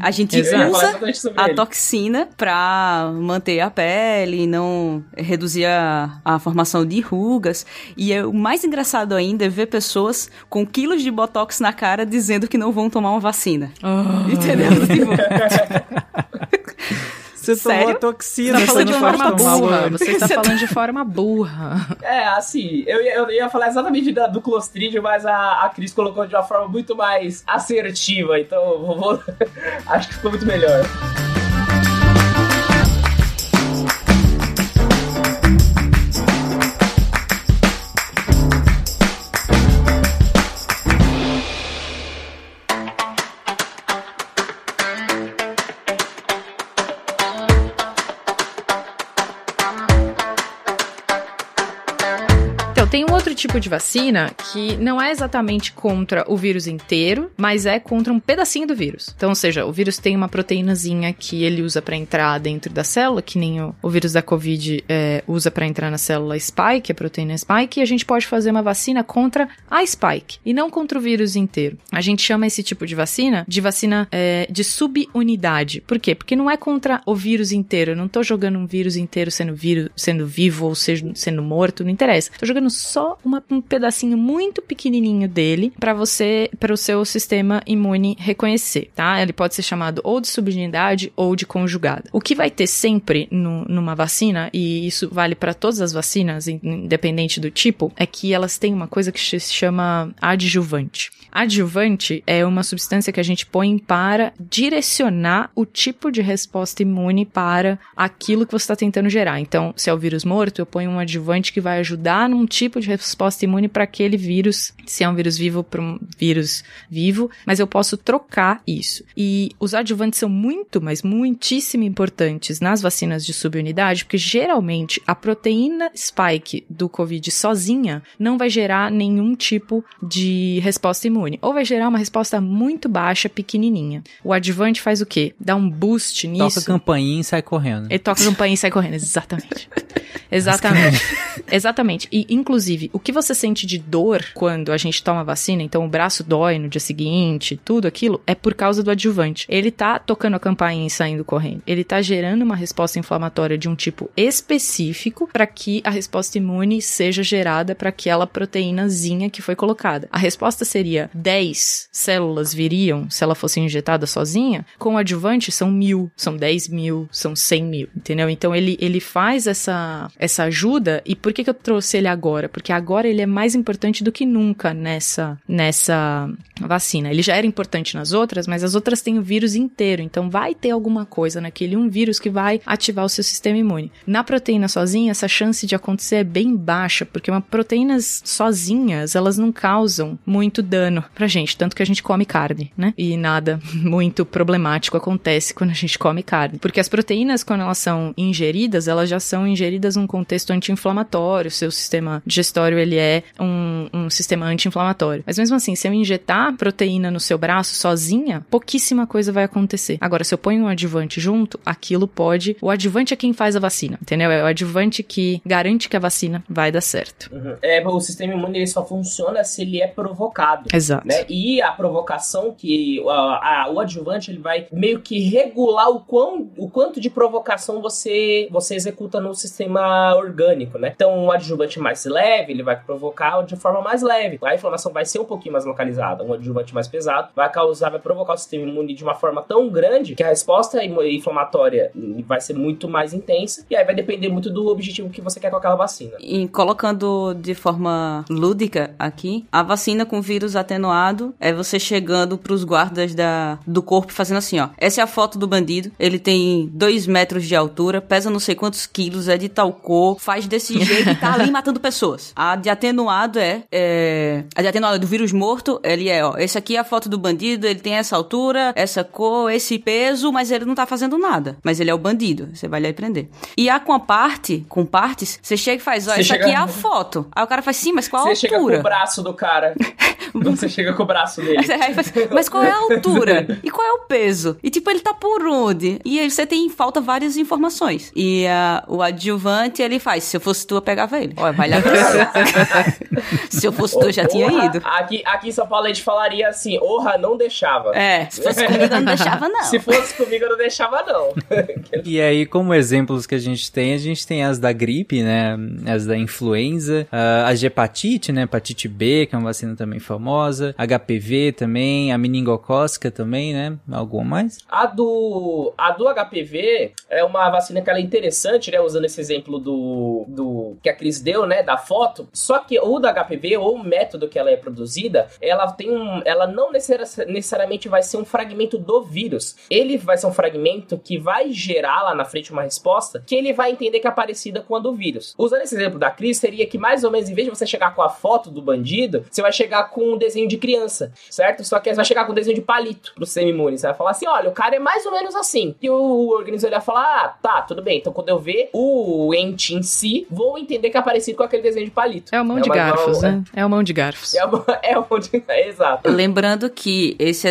A gente usa a toxina para manter a pele, não reduzir a, a formação de rugas. E é, o mais engraçado ainda é ver pessoas com quilos de botox na cara dizendo que não vão tomar uma vacina. Oh. Entendeu? (laughs) Você Sério? tomou toxina, você tá falando de forma burra. Você está (laughs) falando de forma burra. É, assim, eu, eu ia falar exatamente da, do Clostridium, mas a, a Cris colocou de uma forma muito mais assertiva, então vou, vou (laughs) acho que ficou muito melhor. Tipo de vacina que não é exatamente contra o vírus inteiro, mas é contra um pedacinho do vírus. Então, ou seja, o vírus tem uma proteínazinha que ele usa para entrar dentro da célula, que nem o, o vírus da Covid é, usa para entrar na célula spike, a proteína spike, e a gente pode fazer uma vacina contra a spike e não contra o vírus inteiro. A gente chama esse tipo de vacina de vacina é, de subunidade. Por quê? Porque não é contra o vírus inteiro. Eu não tô jogando um vírus inteiro sendo, vírus, sendo vivo ou seja, sendo morto, não interessa. Tô jogando só só uma, um pedacinho muito pequenininho dele para você, para o seu sistema imune reconhecer, tá? Ele pode ser chamado ou de subunidade ou de conjugada. O que vai ter sempre no, numa vacina, e isso vale para todas as vacinas, independente do tipo, é que elas têm uma coisa que se chama adjuvante. Adjuvante é uma substância que a gente põe para direcionar o tipo de resposta imune para aquilo que você está tentando gerar. Então, se é o vírus morto, eu ponho um adjuvante que vai ajudar num tipo de resposta imune para aquele vírus, se é um vírus vivo para um vírus vivo, mas eu posso trocar isso. E os adjuvantes são muito, mas muitíssimo importantes nas vacinas de subunidade, porque geralmente a proteína spike do COVID sozinha não vai gerar nenhum tipo de resposta imune imune, ou vai gerar uma resposta muito baixa, pequenininha. O adjuvante faz o quê? Dá um boost nisso. Toca campainha e sai correndo. Ele toca campainha e sai correndo, exatamente. (laughs) Exatamente. Exatamente. E, inclusive, o que você sente de dor quando a gente toma vacina, então o braço dói no dia seguinte, tudo aquilo, é por causa do adjuvante. Ele tá tocando a campainha e saindo correndo. Ele tá gerando uma resposta inflamatória de um tipo específico para que a resposta imune seja gerada para aquela proteínazinha que foi colocada. A resposta seria 10 células viriam se ela fosse injetada sozinha. Com o adjuvante são mil, são 10 mil, são 100 mil, entendeu? Então ele, ele faz essa essa ajuda. E por que, que eu trouxe ele agora? Porque agora ele é mais importante do que nunca nessa, nessa vacina. Ele já era importante nas outras, mas as outras têm o vírus inteiro. Então vai ter alguma coisa naquele um vírus que vai ativar o seu sistema imune. Na proteína sozinha, essa chance de acontecer é bem baixa, porque uma proteínas sozinhas, elas não causam muito dano pra gente, tanto que a gente come carne, né? E nada (laughs) muito problemático acontece quando a gente come carne. Porque as proteínas, quando elas são ingeridas, elas já são ingeridas num contexto anti-inflamatório, seu sistema digestório ele é um, um sistema anti-inflamatório. Mas mesmo assim, se eu injetar proteína no seu braço sozinha, pouquíssima coisa vai acontecer. Agora, se eu ponho um adjuvante junto, aquilo pode. O adjuvante é quem faz a vacina, entendeu? É o adjuvante que garante que a vacina vai dar certo. Uhum. É, o sistema imune ele só funciona se ele é provocado. Exato. Né? E a provocação que a, a, o adjuvante ele vai meio que regular o, quão, o quanto de provocação você, você executa no sistema orgânico, né? Então, um adjuvante mais leve, ele vai provocar de forma mais leve. A inflamação vai ser um pouquinho mais localizada. Um adjuvante mais pesado vai causar, vai provocar o sistema imune de uma forma tão grande que a resposta inflamatória vai ser muito mais intensa. E aí vai depender muito do objetivo que você quer com aquela vacina. E colocando de forma lúdica aqui, a vacina com vírus atenuado é você chegando pros guardas da, do corpo fazendo assim, ó. Essa é a foto do bandido. Ele tem 2 metros de altura, pesa não sei quantos quilos, é de tal cor, faz desse (laughs) jeito e tá ali matando pessoas. A de atenuado é, é, A de atenuado do vírus morto, ele é, ó. Esse aqui é a foto do bandido, ele tem essa altura, essa cor, esse peso, mas ele não tá fazendo nada. Mas ele é o bandido. Você vai lá e prender. E a com a parte, com partes, você chega e faz, ó, essa chega... aqui é a (laughs) foto. Aí o cara faz, sim, mas qual a altura? Você chega com o braço do cara. (laughs) você chega com o braço dele. mas qual é a altura? E qual é o peso? E tipo, ele tá por onde? E aí você tem falta várias informações. E uh, o adjuvante ele faz. Se eu fosse tu, eu pegava ele. Olha, vai lá (laughs) Se eu fosse tu, eu já tinha ido. Aqui, aqui em São Paulo a gente falaria assim: orra, não deixava. É, se fosse comigo, eu não deixava, não. Se fosse comigo, eu não deixava, não. (laughs) e aí, como exemplos que a gente tem, a gente tem as da gripe, né? As da influenza, uh, as de hepatite, né? Hepatite B, que é uma vacina também famosa, HPV também, a meningocócica também, né? Alguma mais? A do, a do HPV é uma vacina que ela é interessante, né? Usando esse exemplo do, do que a Cris deu, né, da foto. Só que o da HPV ou o método que ela é produzida, ela tem um, ela não necessariamente vai ser um fragmento do vírus. Ele vai ser um fragmento que vai gerar lá na frente uma resposta que ele vai entender que é parecida com a do vírus. Usando esse exemplo da Cris, seria que mais ou menos em vez de você chegar com a foto do bandido, você vai chegar com um desenho de criança, certo? Só que você vai chegar com um desenho de palito pro sistema imune. Você vai falar assim: olha, o cara é mais ou menos assim. E o organizador vai falar: ah, tá, tudo bem. Então quando eu ver o ente em si, vou entender que é parecido com aquele desenho de palito. É o mão é de garfos, né? É o mão de garfos. É o, (laughs) é o mão de (laughs) Exato. Lembrando que esse,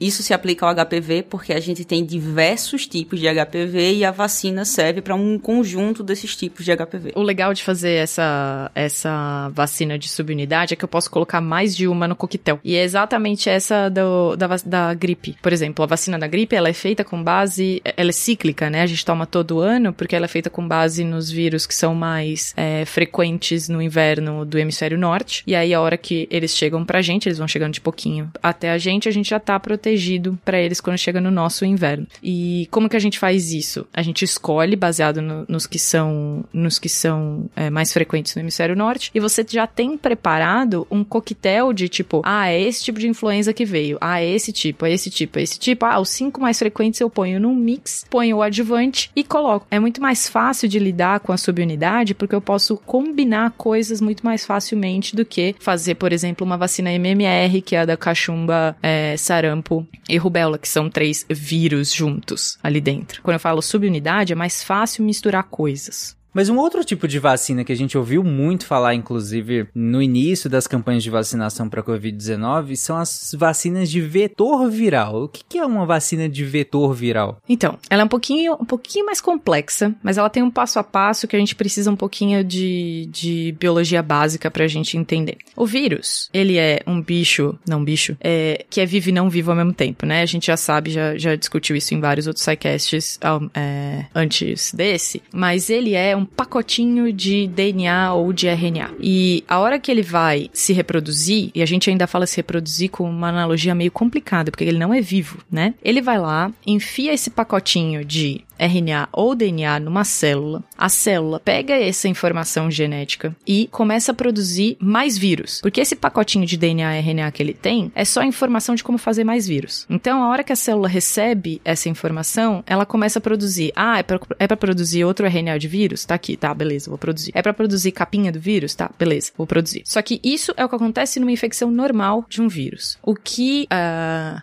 isso se aplica ao HPV porque a gente tem diversos tipos de HPV e a vacina serve para um conjunto desses tipos de HPV. O legal de fazer essa, essa vacina de subunidade é que eu posso colocar mais de uma no, coquetel. E é exatamente essa do, da, da gripe. Por exemplo, a vacina da gripe, ela é feita com base, ela é cíclica, né? A gente toma todo ano porque ela é feita com base nos vírus que são mais é, frequentes no inverno do hemisfério norte. E aí, a hora que eles chegam pra gente, eles vão chegando de pouquinho até a gente, a gente já tá protegido para eles quando chega no nosso inverno. E como que a gente faz isso? A gente escolhe baseado no, nos que são, nos que são é, mais frequentes no hemisfério norte, e você já tem preparado um coquetel de tipo, ah, é esse tipo de influenza que veio, ah, é esse tipo, é esse tipo, é esse tipo, ah, os cinco mais frequentes eu ponho num mix, ponho o adjuvante e coloco. É muito mais fácil de lidar com a subunidade porque eu posso combinar coisas muito mais facilmente do que fazer, por exemplo, uma vacina MMR, que é a da cachumba, é, sarampo e rubéola, que são três vírus juntos ali dentro. Quando eu falo subunidade, é mais fácil misturar coisas. Mas um outro tipo de vacina que a gente ouviu muito falar, inclusive, no início das campanhas de vacinação para Covid-19, são as vacinas de vetor viral. O que, é uma vacina de vetor viral? Então, ela é um pouquinho, um pouquinho mais complexa, mas ela tem um passo a passo que a gente precisa um pouquinho de, de biologia básica para a gente entender. O vírus, ele é um bicho, não bicho, é, que é vivo e não vivo ao mesmo tempo, né? A gente já sabe, já, já discutiu isso em vários outros sidecasts é, antes desse, mas ele é pacotinho de DNA ou de RNA. E a hora que ele vai se reproduzir, e a gente ainda fala se reproduzir com uma analogia meio complicada, porque ele não é vivo, né? Ele vai lá, enfia esse pacotinho de RNA ou DNA numa célula, a célula pega essa informação genética e começa a produzir mais vírus. Porque esse pacotinho de DNA e RNA que ele tem é só informação de como fazer mais vírus. Então, a hora que a célula recebe essa informação, ela começa a produzir. Ah, é pra, é produzir outro RNA de vírus? Tá aqui, tá, beleza, vou produzir. É para produzir capinha do vírus? Tá, beleza, vou produzir. Só que isso é o que acontece numa infecção normal de um vírus. O que, uh,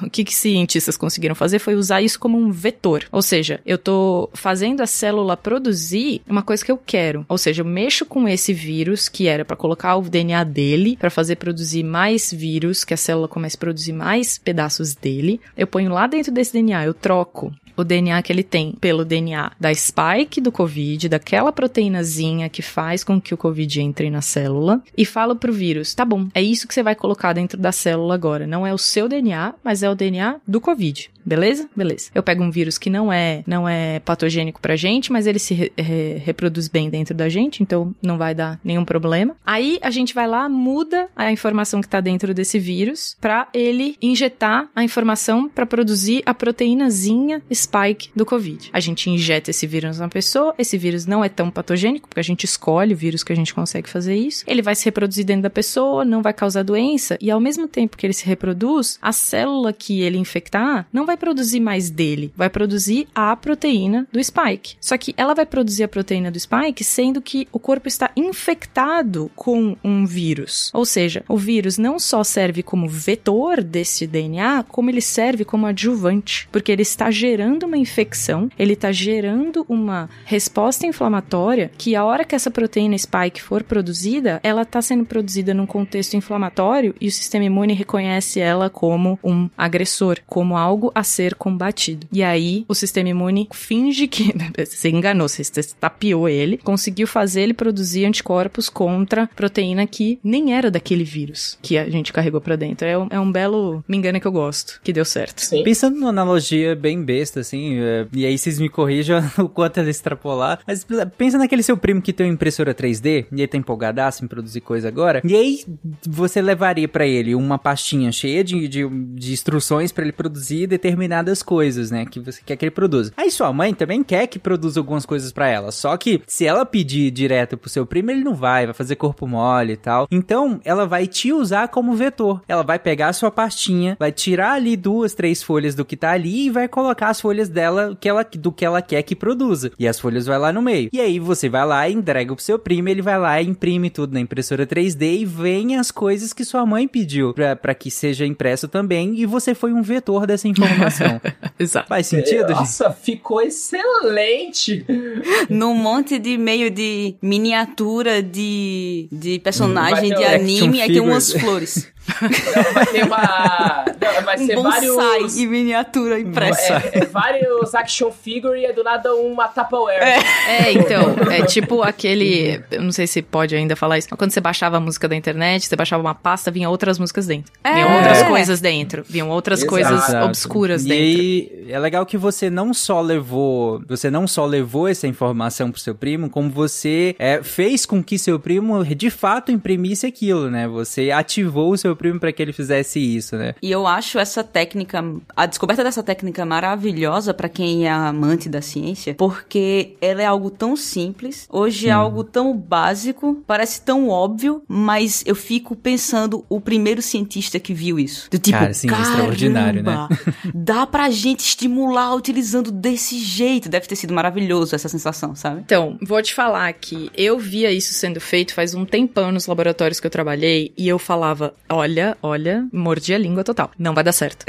(laughs) o que, que cientistas conseguiram fazer foi usar isso como um vetor. Ou seja, seja, eu tô fazendo a célula produzir uma coisa que eu quero. Ou seja, eu mexo com esse vírus que era para colocar o DNA dele, para fazer produzir mais vírus, que a célula comece a produzir mais pedaços dele. Eu ponho lá dentro desse DNA, eu troco o DNA que ele tem pelo DNA da spike do COVID, daquela proteínazinha que faz com que o COVID entre na célula, e falo pro vírus: tá bom, é isso que você vai colocar dentro da célula agora. Não é o seu DNA, mas é o DNA do COVID. Beleza? Beleza. Eu pego um vírus que não é não é patogênico pra gente, mas ele se re re reproduz bem dentro da gente, então não vai dar nenhum problema. Aí a gente vai lá, muda a informação que tá dentro desse vírus para ele injetar a informação para produzir a proteínazinha spike do COVID. A gente injeta esse vírus na pessoa, esse vírus não é tão patogênico, porque a gente escolhe o vírus que a gente consegue fazer isso. Ele vai se reproduzir dentro da pessoa, não vai causar doença, e ao mesmo tempo que ele se reproduz, a célula que ele infectar não vai produzir mais dele, vai produzir a proteína do spike. Só que ela vai produzir a proteína do spike sendo que o corpo está infectado com um vírus. Ou seja, o vírus não só serve como vetor desse DNA, como ele serve como adjuvante, porque ele está gerando gerando uma infecção, ele está gerando uma resposta inflamatória que a hora que essa proteína spike for produzida, ela está sendo produzida num contexto inflamatório e o sistema imune reconhece ela como um agressor, como algo a ser combatido. E aí o sistema imune finge que (laughs) você enganou, você tapiou ele, conseguiu fazer ele produzir anticorpos contra proteína que nem era daquele vírus que a gente carregou para dentro. É um, é um belo me engana que eu gosto, que deu certo. Sim. Pensando numa analogia bem besta, assim, é, e aí vocês me corrijam (laughs) o quanto ela extrapolar, mas pensa naquele seu primo que tem uma impressora 3D, e ele tá empolgadaço em produzir coisa agora, e aí você levaria para ele uma pastinha cheia de, de, de instruções para ele produzir determinadas coisas, né, que você quer que ele produza. Aí sua mãe também quer que produza algumas coisas para ela, só que se ela pedir direto pro seu primo, ele não vai, vai fazer corpo mole e tal. Então, ela vai te usar como vetor. Ela vai pegar a sua pastinha, vai tirar ali duas, três folhas do que tá ali e vai colocar as folhas folhas dela que ela, do que ela quer que produza. E as folhas vai lá no meio. E aí você vai lá e entrega pro seu primo, ele vai lá e imprime tudo na impressora 3D e vem as coisas que sua mãe pediu para que seja impresso também. E você foi um vetor dessa informação. (laughs) Exato. Faz sentido? Nossa, gente? ficou excelente! (laughs) Num monte de meio de miniatura de, de personagem de anime, aí tem umas flores. (laughs) Não, vai ter uma. Não, vai um ser vários- em miniatura impressa. É, é vários action figure e é do nada uma Tupperware. É, então, é tipo aquele. Eu não sei se pode ainda falar isso, quando você baixava a música da internet, você baixava uma pasta, vinha outras músicas dentro. É. Vinham outras coisas dentro. Vinham outras Exato. coisas obscuras e dentro. aí, é legal que você não só levou, você não só levou essa informação pro seu primo, como você é, fez com que seu primo de fato imprimisse aquilo, né? Você ativou o seu primo para que ele fizesse isso, né? E eu acho essa técnica, a descoberta dessa técnica maravilhosa pra quem é amante da ciência, porque ela é algo tão simples, hoje é algo tão básico, parece tão óbvio, mas eu fico pensando o primeiro cientista que viu isso. Do tipo, Cara, sim, extraordinário, né? "Caramba, Dá pra gente estimular utilizando desse jeito. Deve ter sido maravilhoso essa sensação, sabe? Então, vou te falar que eu via isso sendo feito faz um tempão nos laboratórios que eu trabalhei e eu falava: olha, olha, mordi a língua total. Não vai dar certo.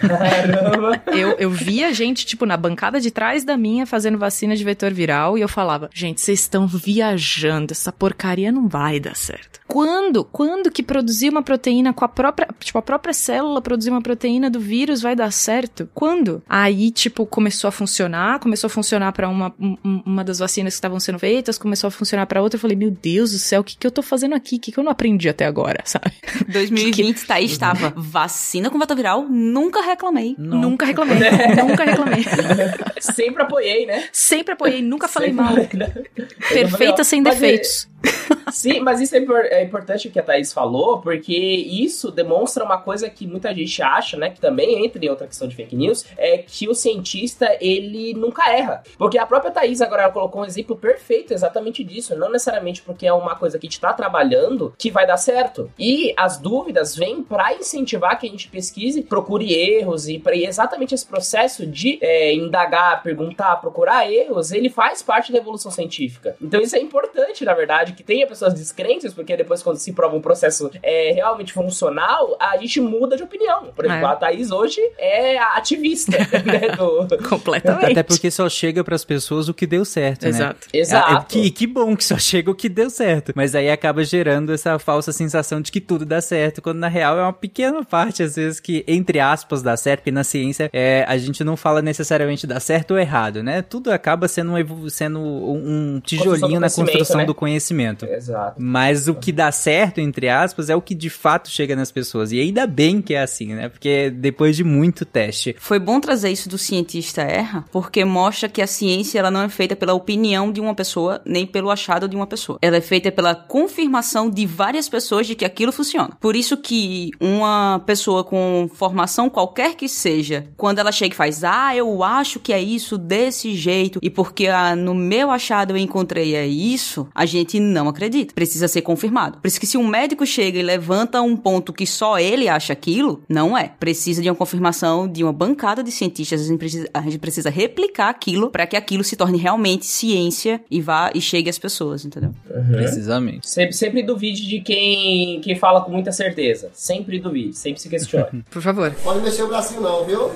Caramba. (laughs) eu, eu via gente, tipo, na bancada de trás da minha fazendo vacina de vetor viral e eu falava: gente, vocês estão viajando, essa porcaria não vai dar certo. Quando? Quando que produzir uma proteína com a própria. Tipo, a própria célula produzir uma proteína do vírus vai dar certo? Quando? Aí, tipo, começou a funcionar, começou a funcionar pra uma, um- um- uma das vacinas que estavam sendo feitas, começou a funcionar pra outra. Eu falei, meu Deus do céu, o que, que eu tô fazendo aqui? O que, que eu não aprendi até agora, (laughs) sabe? 2020 tá aí, estava (laughs) vacina com vata viral, nunca reclamei. Nunca reclamei. (laughs) nunca reclamei. Sempre apoiei, né? Sempre apoiei, nunca falei Sempre- mal. Perfeita sem é- defeitos. Sim, mas isso é, é importante o que a Thaís falou, porque isso demonstra uma coisa que muita gente acha, né? Que também entra em outra questão de fake news, é que o cientista, ele nunca erra. Porque a própria Thaís agora colocou um exemplo perfeito exatamente disso. Não necessariamente porque é uma coisa que a gente tá trabalhando que vai dar certo. E as dúvidas vêm pra incentivar que a gente pesquise, procure erros e, pra, e exatamente esse processo de é, indagar, perguntar, procurar erros, ele faz parte da evolução científica. Então isso é importante, na verdade, que tenha pessoas descrentes, porque depois quando se prova um processo é, realmente funcional, a gente muda de opinião. Por exemplo, É. a Thaís hoje é a ativista, (laughs) né, do... Completamente. Até porque só chega pras pessoas o que deu certo, né? Exato. Exato. É, é que, que bom que só chega o que deu certo. Mas aí acaba gerando essa falsa sensação de que tudo dá certo, quando na real é uma pequena parte, às vezes, que, entre aspas, dá certo, porque na ciência é, a gente não fala necessariamente dar certo ou errado, né? Tudo acaba sendo um, sendo um, um tijolinho na conhecimento, construção né? do conhecimento. Exato. Mas o que dá certo, entre aspas, é o que de fato chega nas pessoas. E ainda bem que é assim, né? Porque depois de muito teste. Foi bom trazer isso do cientista erra, porque mostra que a ciência ela não é feita pela opinião de uma pessoa, nem pelo achado de uma pessoa. Ela é feita pela confirmação de várias pessoas de que aquilo funciona. Por isso que uma pessoa com formação qualquer que seja, quando ela chega e faz, ah, eu acho que é isso desse jeito, e porque ah, no meu achado eu encontrei é isso, a gente não acredita. Precisa ser confirmado. Por isso que se um médico chega e levanta um ponto que só ele acha aquilo, não é. Precisa de uma confirmação de uma bancada de cientistas. A gente precisa, a gente precisa replicar aquilo para que aquilo se torne realmente ciência e vá e chegue às pessoas, entendeu? Precisamente. Sempre, sempre duvide de quem, quem fala com muita certeza. Sempre duvide, sempre se questione. (laughs) Por favor. Pode mexer o bracinho não, viu?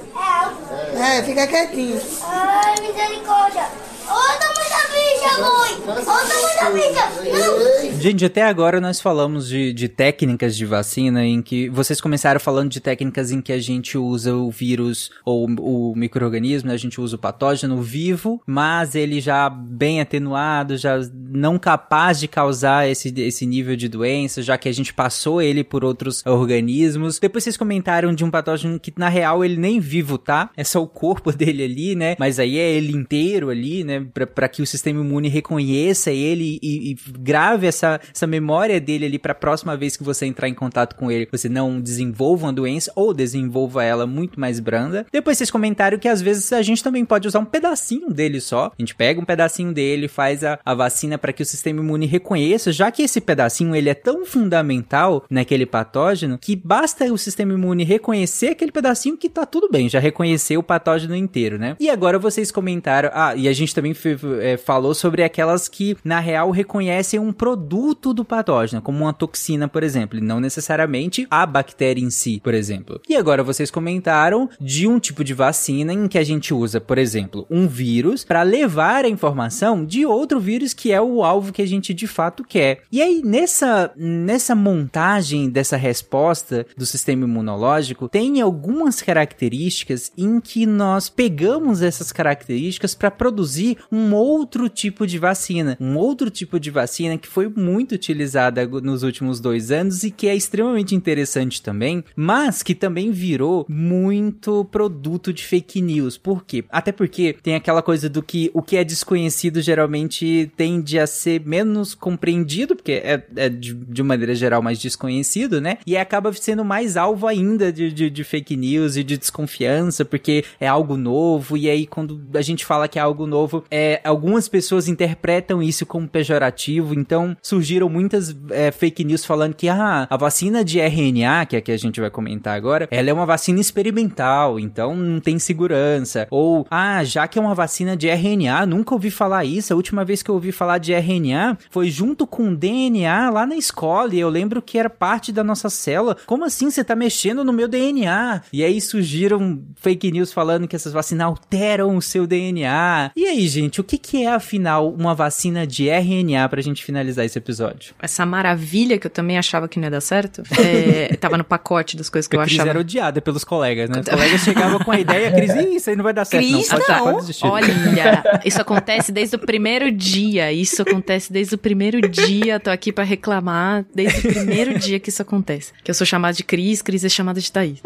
É, fica quietinho. Ai, misericórdia. Ô, tamanho da bicha, mãe. Ô, tamanho da. Não. Gente, até agora nós falamos de, de técnicas de vacina em que vocês começaram falando de técnicas em que a gente usa o vírus ou o microorganismo, né? a gente usa o patógeno vivo, mas ele já bem atenuado, já não capaz de causar esse, esse nível de doença, já que a gente passou ele por outros organismos. Depois vocês comentaram de um patógeno que na real ele nem vivo tá, é só o corpo (laughs) dele ali, né? Mas aí é ele inteiro ali, né? Pra que o sistema imune reconheça ele e, e grave essa, essa memória dele ali pra próxima vez que você entrar em contato com ele, você não desenvolva uma doença ou desenvolva ela muito mais branda. Depois vocês comentaram que às vezes a gente também pode usar um pedacinho dele só. A gente pega um pedacinho dele, faz a, a vacina para que o sistema imune reconheça, já que esse pedacinho ele é tão fundamental naquele patógeno que basta o sistema imune reconhecer aquele pedacinho que tá tudo bem, já reconheceu o patógeno inteiro, né? E agora vocês comentaram, ah, e a gente também é, falou sobre aquelas que, na real, reconhecem um produto do patógeno, como uma toxina, por exemplo, e não necessariamente a bactéria em si, por exemplo. E agora vocês comentaram de um tipo de vacina em que a gente usa, por exemplo, um vírus para levar a informação de outro vírus que é o alvo que a gente de fato quer. E aí, nessa, nessa montagem dessa resposta do sistema imunológico, tem algumas características em que nós pegamos essas características para produzir um outro tipo de vacina. Um outro tipo de vacina que foi muito utilizada nos últimos dois anos e que é extremamente interessante também, mas que também virou muito produto de fake news. Por quê? Até porque tem aquela coisa do que o que é desconhecido geralmente tende a ser menos compreendido, porque é, é de, de maneira geral mais desconhecido, né? E acaba sendo mais alvo ainda de, de, de fake news e de desconfiança, porque é algo novo, e aí quando a gente fala que é algo novo, é, algumas pessoas interpretam isso como pejorativo, então surgiram muitas é, fake news falando que ah, a vacina de RNA, que é a que a gente vai comentar agora, ela é uma vacina experimental, então não tem segurança. Ou, ah, já que é uma vacina de RNA, nunca ouvi falar isso, a última vez que eu ouvi falar de RNA foi junto com DNA lá na escola, e eu lembro que era parte da nossa célula. Como assim você tá mexendo no meu DNA? E aí surgiram fake news falando que essas vacinas alteram o seu DNA. E aí, gente, o que, que é afinal uma vacina de RNA pra gente finalizar esse episódio? Essa maravilha que eu também achava que não ia dar certo, é, (laughs) tava no pacote das coisas que eu a Cris achava. era odiada pelos colegas, né? Os (laughs) colegas chegavam com a ideia, Cris, "Ih, isso aí não vai dar certo. Cris, não, pode, não. pode desistir. Olha, (laughs) isso acontece desde o primeiro dia. Isso acontece desde o primeiro dia. Tô aqui pra reclamar desde o primeiro dia que isso acontece. Que eu sou chamada de Cris, Cris é chamada de Thaís.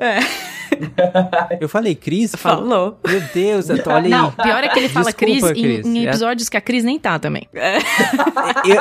Eu falei, Cris? Falou. Meu Deus, eu tô, olha aí. Não, pior é que ele fala Desculpa, Cris, em- Cris. Em, É- episódios que a Cris nem tá também. (laughs) Eu,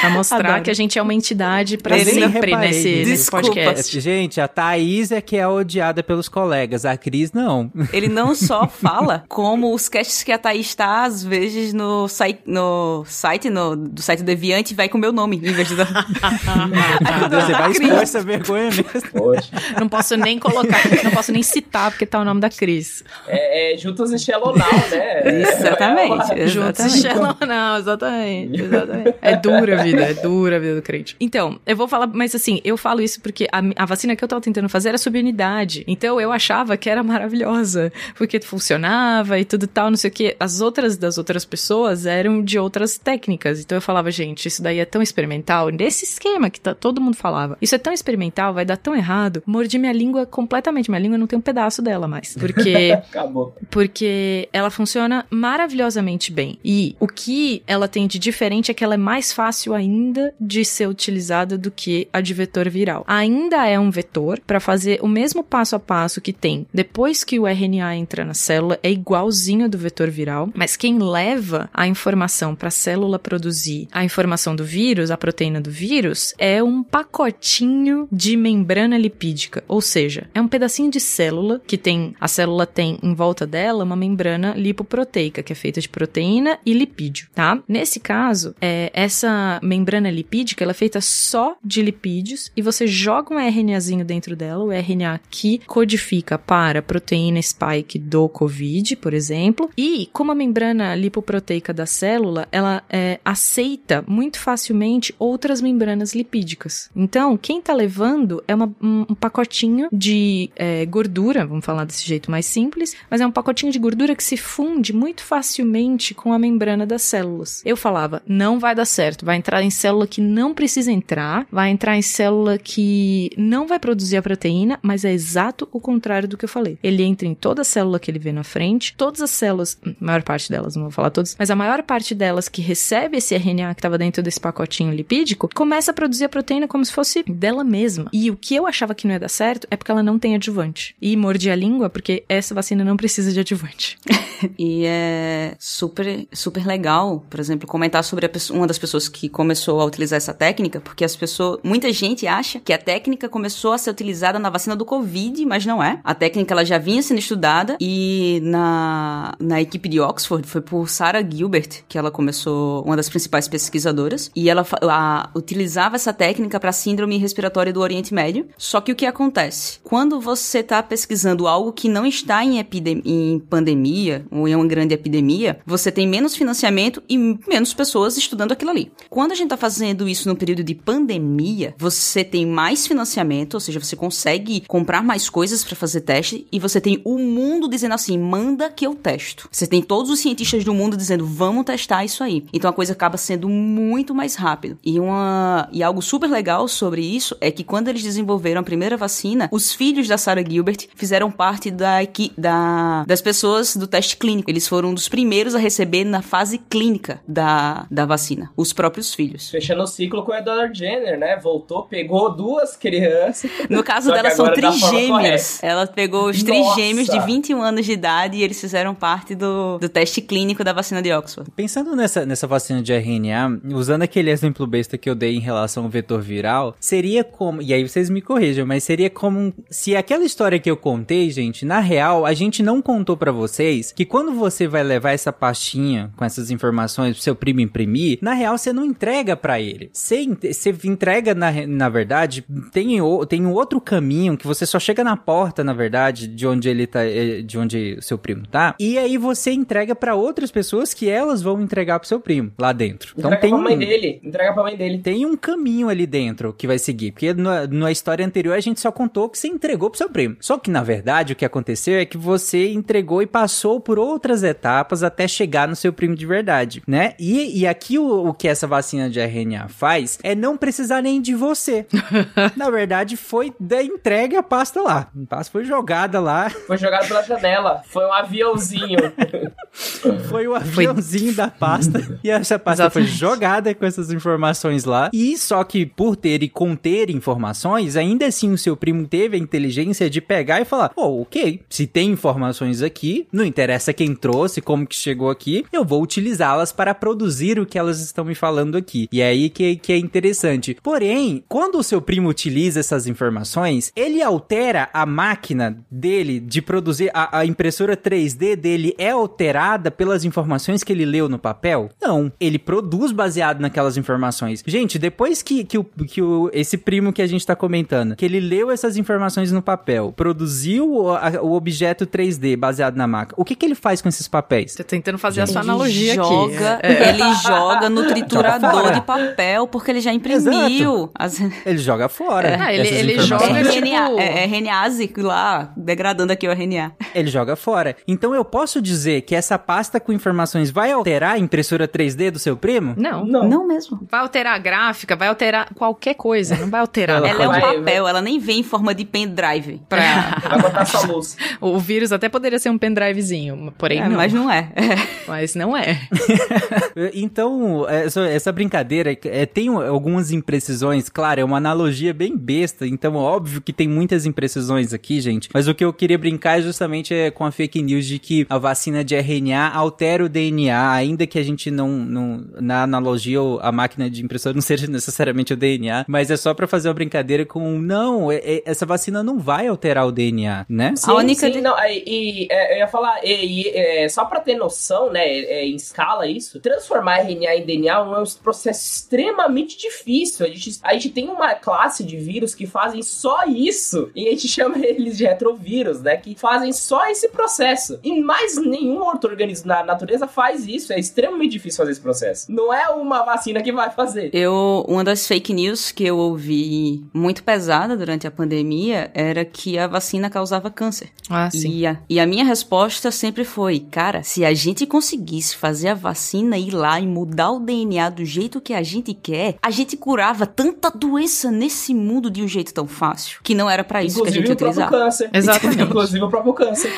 Pra mostrar Adoro. que a gente é uma entidade pra Eu sempre nesse, nesse podcast. gente, a Thaís é que é odiada pelos colegas, a Cris não. Ele não só fala, como os casts que a Thaís está, às vezes, no, sai, no site, no, do site Deviante, vai com o meu nome, em vez de... Deus, (laughs) você vai expor essa vergonha mesmo. Poxa. Não posso nem colocar, não posso nem citar porque tá o nome da Cris. É, é Juntas em Now, né? Exatamente. (laughs) Juntos. Shallow não, exatamente, exatamente. É dura a vida, é dura a vida do crente. Então, eu vou falar, mas assim, eu falo isso porque a, a vacina que eu tava tentando fazer era sob unidade. Então eu achava que era maravilhosa, porque funcionava e tudo tal, não sei o que. As outras das outras pessoas eram de outras técnicas. Então eu falava, gente, isso daí é tão experimental, nesse esquema que tá, todo mundo falava. Isso é tão experimental, vai dar tão errado. Mordi minha língua completamente. Minha língua não tem um pedaço dela mais. Porque (laughs) Acabou. porque ela funciona maravilhosamente bem. E o que ela tem de diferente é que ela é mais fácil ainda de ser utilizada do que a de vetor viral. Ainda é um vetor para fazer o mesmo passo a passo que tem depois que o RNA entra na célula, é igualzinho do vetor viral, mas quem leva a informação para a célula produzir a informação do vírus, a proteína do vírus, é um pacotinho de membrana lipídica, ou seja, é um pedacinho de célula que tem a célula tem em volta dela uma membrana lipoproteica que é feita de proteína e lipídio, tá? Nesse caso, é, essa membrana lipídica ela é feita só de lipídios e você joga um RNAzinho dentro dela, o RNA que codifica para proteína spike do COVID, por exemplo, e como a membrana lipoproteica da célula, ela é, aceita muito facilmente outras membranas lipídicas. Então, quem tá levando é uma- um, um pacotinho de é, gordura, vamos falar desse jeito mais simples, mas é um pacotinho de gordura que se funde muito facilmente com a membrana das células. Eu falava, não vai dar certo, vai entrar em célula que não precisa entrar, vai entrar em célula que não vai produzir a proteína, mas é exato o contrário do que eu falei. Ele entra em toda célula que ele vê na frente, todas as células, a maior parte delas, não vou falar todas, mas a maior parte delas que recebe esse RNA que estava dentro desse pacotinho lipídico, começa a produzir a proteína como se fosse dela mesma. E o que eu achava que não ia dar certo é porque ela não tem adjuvante. E mordi a língua porque essa vacina não precisa de adjuvante. (laughs) E é super, super legal, por exemplo, comentar sobre pessoa- uma das pessoas que começou a utilizar essa técnica, porque as pessoas, muita gente acha que a técnica começou a ser utilizada na vacina do Covid, mas não é. A técnica ela já vinha sendo estudada e na, na equipe de Oxford foi por Sarah Gilbert que ela começou, uma das principais pesquisadoras, e ela a- utilizava essa técnica para síndrome respiratória do Oriente Médio. Só que o que acontece? Quando você está pesquisando algo que não está em, em pandemia, ou em uma grande epidemia, você tem menos financiamento e menos pessoas estudando aquilo ali. Quando a gente tá fazendo isso no período de pandemia, você tem mais financiamento, ou seja, você consegue comprar mais coisas para fazer teste e você tem o mundo dizendo assim, manda que eu testo. Você tem todos os cientistas do mundo dizendo, vamos testar isso aí. Então a coisa acaba sendo muito mais rápido. E uma e algo super legal sobre isso é que quando eles desenvolveram a primeira vacina, os filhos da Sarah Gilbert fizeram parte da, da das pessoas do teste clínico. Eles foram um dos primeiros a receber na fase clínica da, da vacina, os próprios filhos. Fechando o ciclo com a Edward Jenner, né? Voltou, pegou duas crianças. No caso dela são trigêmeos. Ela pegou os Nossa. trigêmeos de 21 anos de idade e eles fizeram parte do, do teste clínico da vacina de Oxford. Pensando nessa, nessa vacina de RNA, usando aquele exemplo besta que eu dei em relação ao vetor viral, seria como. E aí vocês me corrijam, mas seria como se aquela história que eu contei, gente, na real, a gente não contou para vocês que quando você vai levar essa com essas informações pro seu primo imprimir, na real você não entrega para ele. Você, você entrega, na, na verdade, tem, tem um outro caminho que você só chega na porta, na verdade, de onde ele tá, eh, de onde o seu primo tá, e aí você entrega para outras pessoas que elas vão entregar pro seu primo lá dentro. Então entrega tem pra mãe dele, entrega pra mãe dele. Tem um caminho ali dentro que vai seguir, porque na, na história anterior a gente só contou que você entregou pro seu primo. Só que na verdade o que aconteceu é que você entregou e passou por outras etapas até chegar no seu primo de verdade, né? E, e aqui o, o que essa vacina de RNA faz é não precisar nem de você. (laughs) na verdade foi da entrega a pasta lá. A pasta foi jogada lá. Foi jogada pela janela. Foi um aviãozinho. (laughs) foi o aviãozinho foi... da pasta. E essa pasta Exatamente. foi jogada com essas informações lá. E só que por ter e conter informações, ainda assim o seu primo teve a inteligência de pegar e falar: oh, ok, se tem informações aqui, não interessa quem trouxe, como que chegou aqui, eu vou utilizá-las para produzir o que elas estão me falando aqui. E é aí que, que é interessante. Porém, quando o seu primo utiliza essas informações, ele altera a máquina dele de produzir, a, a impressora 3D dele é alterada pelas informações que ele leu no papel? Não. Ele produz baseado naquelas informações. Gente, depois que, que, o, que o, esse primo que a gente tá comentando, que ele leu essas informações no papel, produziu o, a, o objeto 3D baseado na máquina, o que que ele faz com esses papéis? Tô tentando fazer gente, a sua analogia joga, aqui. É. (laughs) Ele joga no triturador de papel, porque ele já imprimiu. As... Ele joga fora. É. Ah, ele, ele joga RNA, tipo... é, é RNA lá, degradando aqui o RNA. Ele joga fora. Então eu posso dizer que essa pasta com informações vai alterar a impressora 3D do seu primo? Não. Não, não mesmo. Vai alterar a gráfica, vai alterar qualquer coisa, não vai alterar. ela, ela é um papel, ela nem vem em forma de pendrive. Pra... vai botar sua luz. (laughs) O vírus até poderia ser um pendrivezinho, porém é, não. Mas não é. (laughs) Mas não é. (laughs) então, essa, essa brincadeira é, tem algumas imprecisões, claro, é uma analogia bem besta, então óbvio que tem muitas imprecisões aqui, gente, mas o que eu queria brincar é justamente é com a fake news de que a vacina de RNA altera o DNA, ainda que a gente não, não na analogia, a máquina de impressora não seja necessariamente o DNA, mas é só para fazer uma brincadeira com, não, é, é, essa vacina não vai alterar o DNA, né? Sim, a única sim, de... não, e, e é, eu ia falar, e, e é, só para ter noção, né, é, em escala isso, transformar RNA em DNA é um processo extremamente difícil. A gente, a gente tem uma classe de vírus que fazem só isso, e a gente (laughs) chama eles de retrovírus, né, que fazem só esse processo. E mais nenhum outro organismo na natureza faz isso, é extremamente difícil fazer esse processo. Não é uma vacina que vai fazer. Eu, uma das fake news que eu ouvi muito pesada durante a pandemia era que a vacina causava câncer. Ah, sim. E a, e a minha resposta sempre foi, cara, se a gente conseguisse fazer a vacina ir lá e mudar o DNA do jeito que a gente quer, a gente curava tanta doença nesse mundo de um jeito tão fácil, que não era para isso Inclusive que a gente utilizava. Câncer. (laughs) Exatamente. Inclusive o próprio câncer.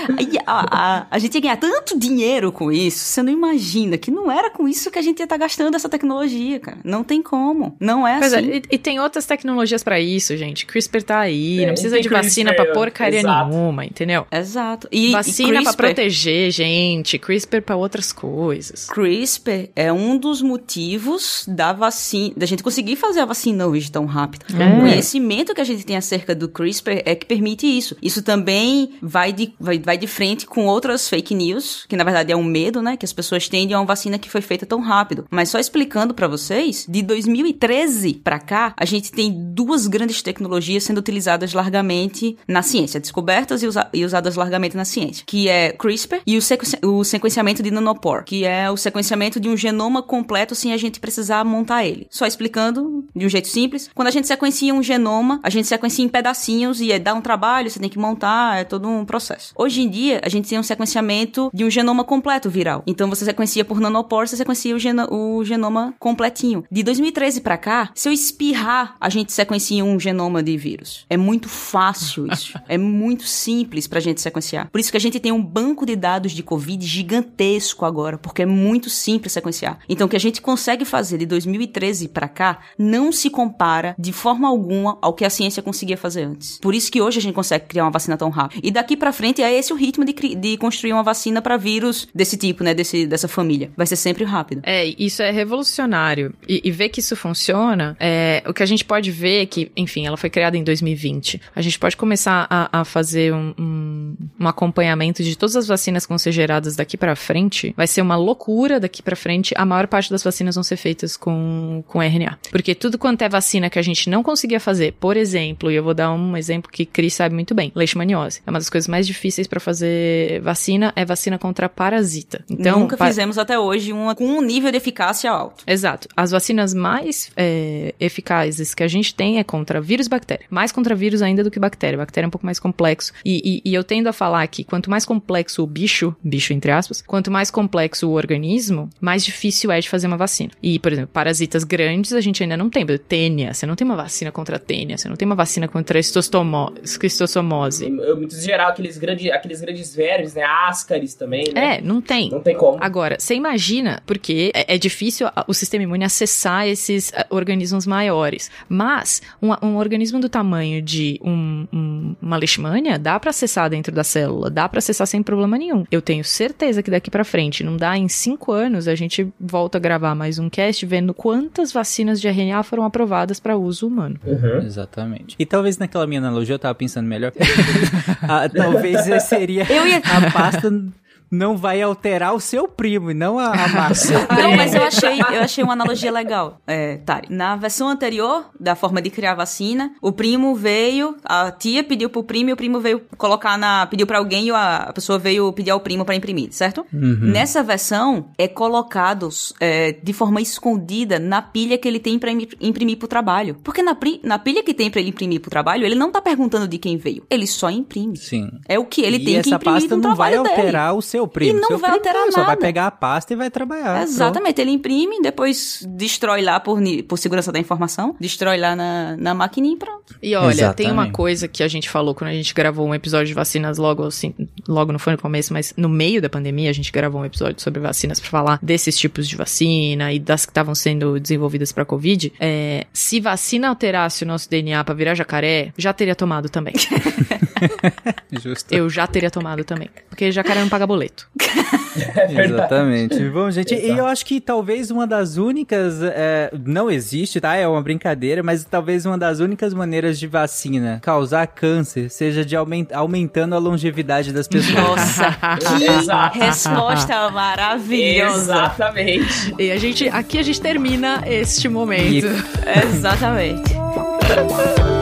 A, a, a, gente ia ganhar tanto dinheiro com isso, você não imagina que não era com isso que a gente ia estar tá gastando essa tecnologia, cara. Não tem como. Não é pois é, assim. É, e, e, tem outras tecnologias para isso, gente. CRISPR tá aí, é, não precisa de vacina CRISPR, pra porcaria exato. nenhuma, entendeu? Exato. E, vacina e CRISPR... pra proteger, gente. CRISPR pra outras coisas. CRISPR é um dos motivos da vacina, da gente conseguir fazer a vacina hoje tão rápido. É. O conhecimento que a gente tem acerca do CRISPR é que permite isso. Isso também vai de, vai, vai de frente com outras fake news, que na verdade é um medo, né, que as pessoas têm de uma vacina que foi feita tão rápido. Mas só explicando para vocês, de 2013 para cá, a gente tem duas grandes tecnologias sendo utilizadas largamente na ciência, descobertas e, usa e usadas largamente na ciência, que é CRISPR e o, sequ o sequenciamento de nanopore, que é o sequenciamento de um genoma completo sem a gente precisar montar ele. Só explicando de um jeito simples, quando a gente sequencia um genoma, a gente sequencia em pedacinhos e é, dá um trabalho, você tem que montar, é todo um processo. Hoje em dia, a gente tem um sequenciamento de um genoma completo viral. Então você sequencia por nanopore, você sequencia o, geno o genoma completinho. De 2013 para cá, se eu espirrar, a gente sequencia um genoma de vírus. É muito fácil isso. (laughs) é muito simples pra gente sequenciar. Por isso que a gente tem um banco de dados de Covid gigantesco agora, porque é muito simples sequenciar. Então o que a gente consegue fazer de 2013 para cá não se compara de forma alguma ao que a ciência conseguia fazer antes. Por isso que hoje a gente consegue criar uma vacina tão rápido. E daqui para frente é esse o ritmo de, de construir uma vacina para vírus desse tipo, né, desse, dessa família. Vai ser sempre rápido. É, isso é revolucionário. E, e ver que isso funciona, é, o que a gente pode ver é que, enfim, ela foi criada em 2020. A gente pode começar a, a fazer um, um, um, acompanhamento de todas as vacinas que vão ser geradas daqui para frente. Vai ser uma loucura daqui para frente. A maior parte das vacinas vão ser feitas com, com RNA. Porque tudo quanto é vacina que a gente não conseguia fazer, por exemplo, e eu vou dar um exemplo que Cris sabe muito bem, leishmaniose. É uma das coisas mais difíceis para fazer vacina, é vacina contra parasita. Então, Nunca fizemos até hoje uma com um nível de eficácia alto. Exato. As vacinas mais é, eficazes que a gente tem é contra vírus e bactéria. Mais contra vírus ainda do que bactéria. Bactéria é um pouco mais complexo. E, e, e eu tendo a falar que quanto mais complexo o bicho, bicho entre aspas, quanto mais complexo o organismo, mais difícil é de fazer uma vacina. E, por exemplo, parasitas grandes a gente ainda não tem. Tênia, você não tem uma vacina contra tênia, você não tem uma vacina contra esquistossomose. Muito geral, aqueles, grande, aqueles grandes vermes, né? Ascaris também, né? É, não tem. Não tem como. Agora, você imagina, porque é, é difícil o sistema imune acessar esses organismos maiores. Mas, um, um, organismo do tamanho de um, um, uma leishmania dá para acessar dentro da célula, dá para acessar sem problema nenhum. Eu tenho certeza que daqui para frente, não dá em cinco anos, a gente volta a gravar mais um cast vendo quantas vacinas de RNA foram aprovadas para uso humano. Uhum. Exatamente. E talvez naquela minha analogia eu tava pensando melhor. (laughs) ah, talvez seria ia... a pasta não vai alterar o seu primo e não a, a massa. (laughs) não, mas eu achei, eu (laughs) achei uma analogia legal, é, Tari. Na versão anterior da forma de criar a vacina, o primo veio, a tia pediu pro primo e o primo veio colocar na. pediu pra alguém e a pessoa veio pedir ao primo para imprimir, certo? Uhum. Nessa versão, é colocado é, de forma escondida na pilha que ele tem pra imprimir pro trabalho. Porque na, na pilha que tem pra ele imprimir pro trabalho, ele não tá perguntando de quem veio. Ele só imprime. Sim. É o que ele e tem que imprimir essa pasta não vai alterar dele. o seu primo. E não seu vai primo alterar não, nada. Só vai pegar a pasta e vai trabalhar. Exatamente. Pronto. Ele imprime, depois destrói lá por, por segurança da informação, destrói lá na, na máquina e pronto. E olha, Exatamente. tem uma coisa que a gente falou quando a gente gravou um episódio de vacinas logo assim, logo não foi no começo, mas no meio da pandemia a gente gravou um episódio sobre vacinas para falar desses tipos de vacina e das que estavam sendo desenvolvidas para Covid. É, se vacina alterasse o nosso DNA para virar jacaré, já teria tomado também. (laughs) Justo. Eu já teria tomado também. Porque jacaré não paga boleto. (laughs) É Exatamente. Bom, gente, Exato. e eu acho que talvez uma das únicas. É, não existe, tá? É uma brincadeira, mas talvez uma das únicas maneiras de vacina causar câncer seja de aument, aumentando a longevidade das pessoas. Nossa, (laughs) que resposta maravilhosa. Exatamente. E a gente, aqui a gente termina este momento. E... Exatamente. (laughs)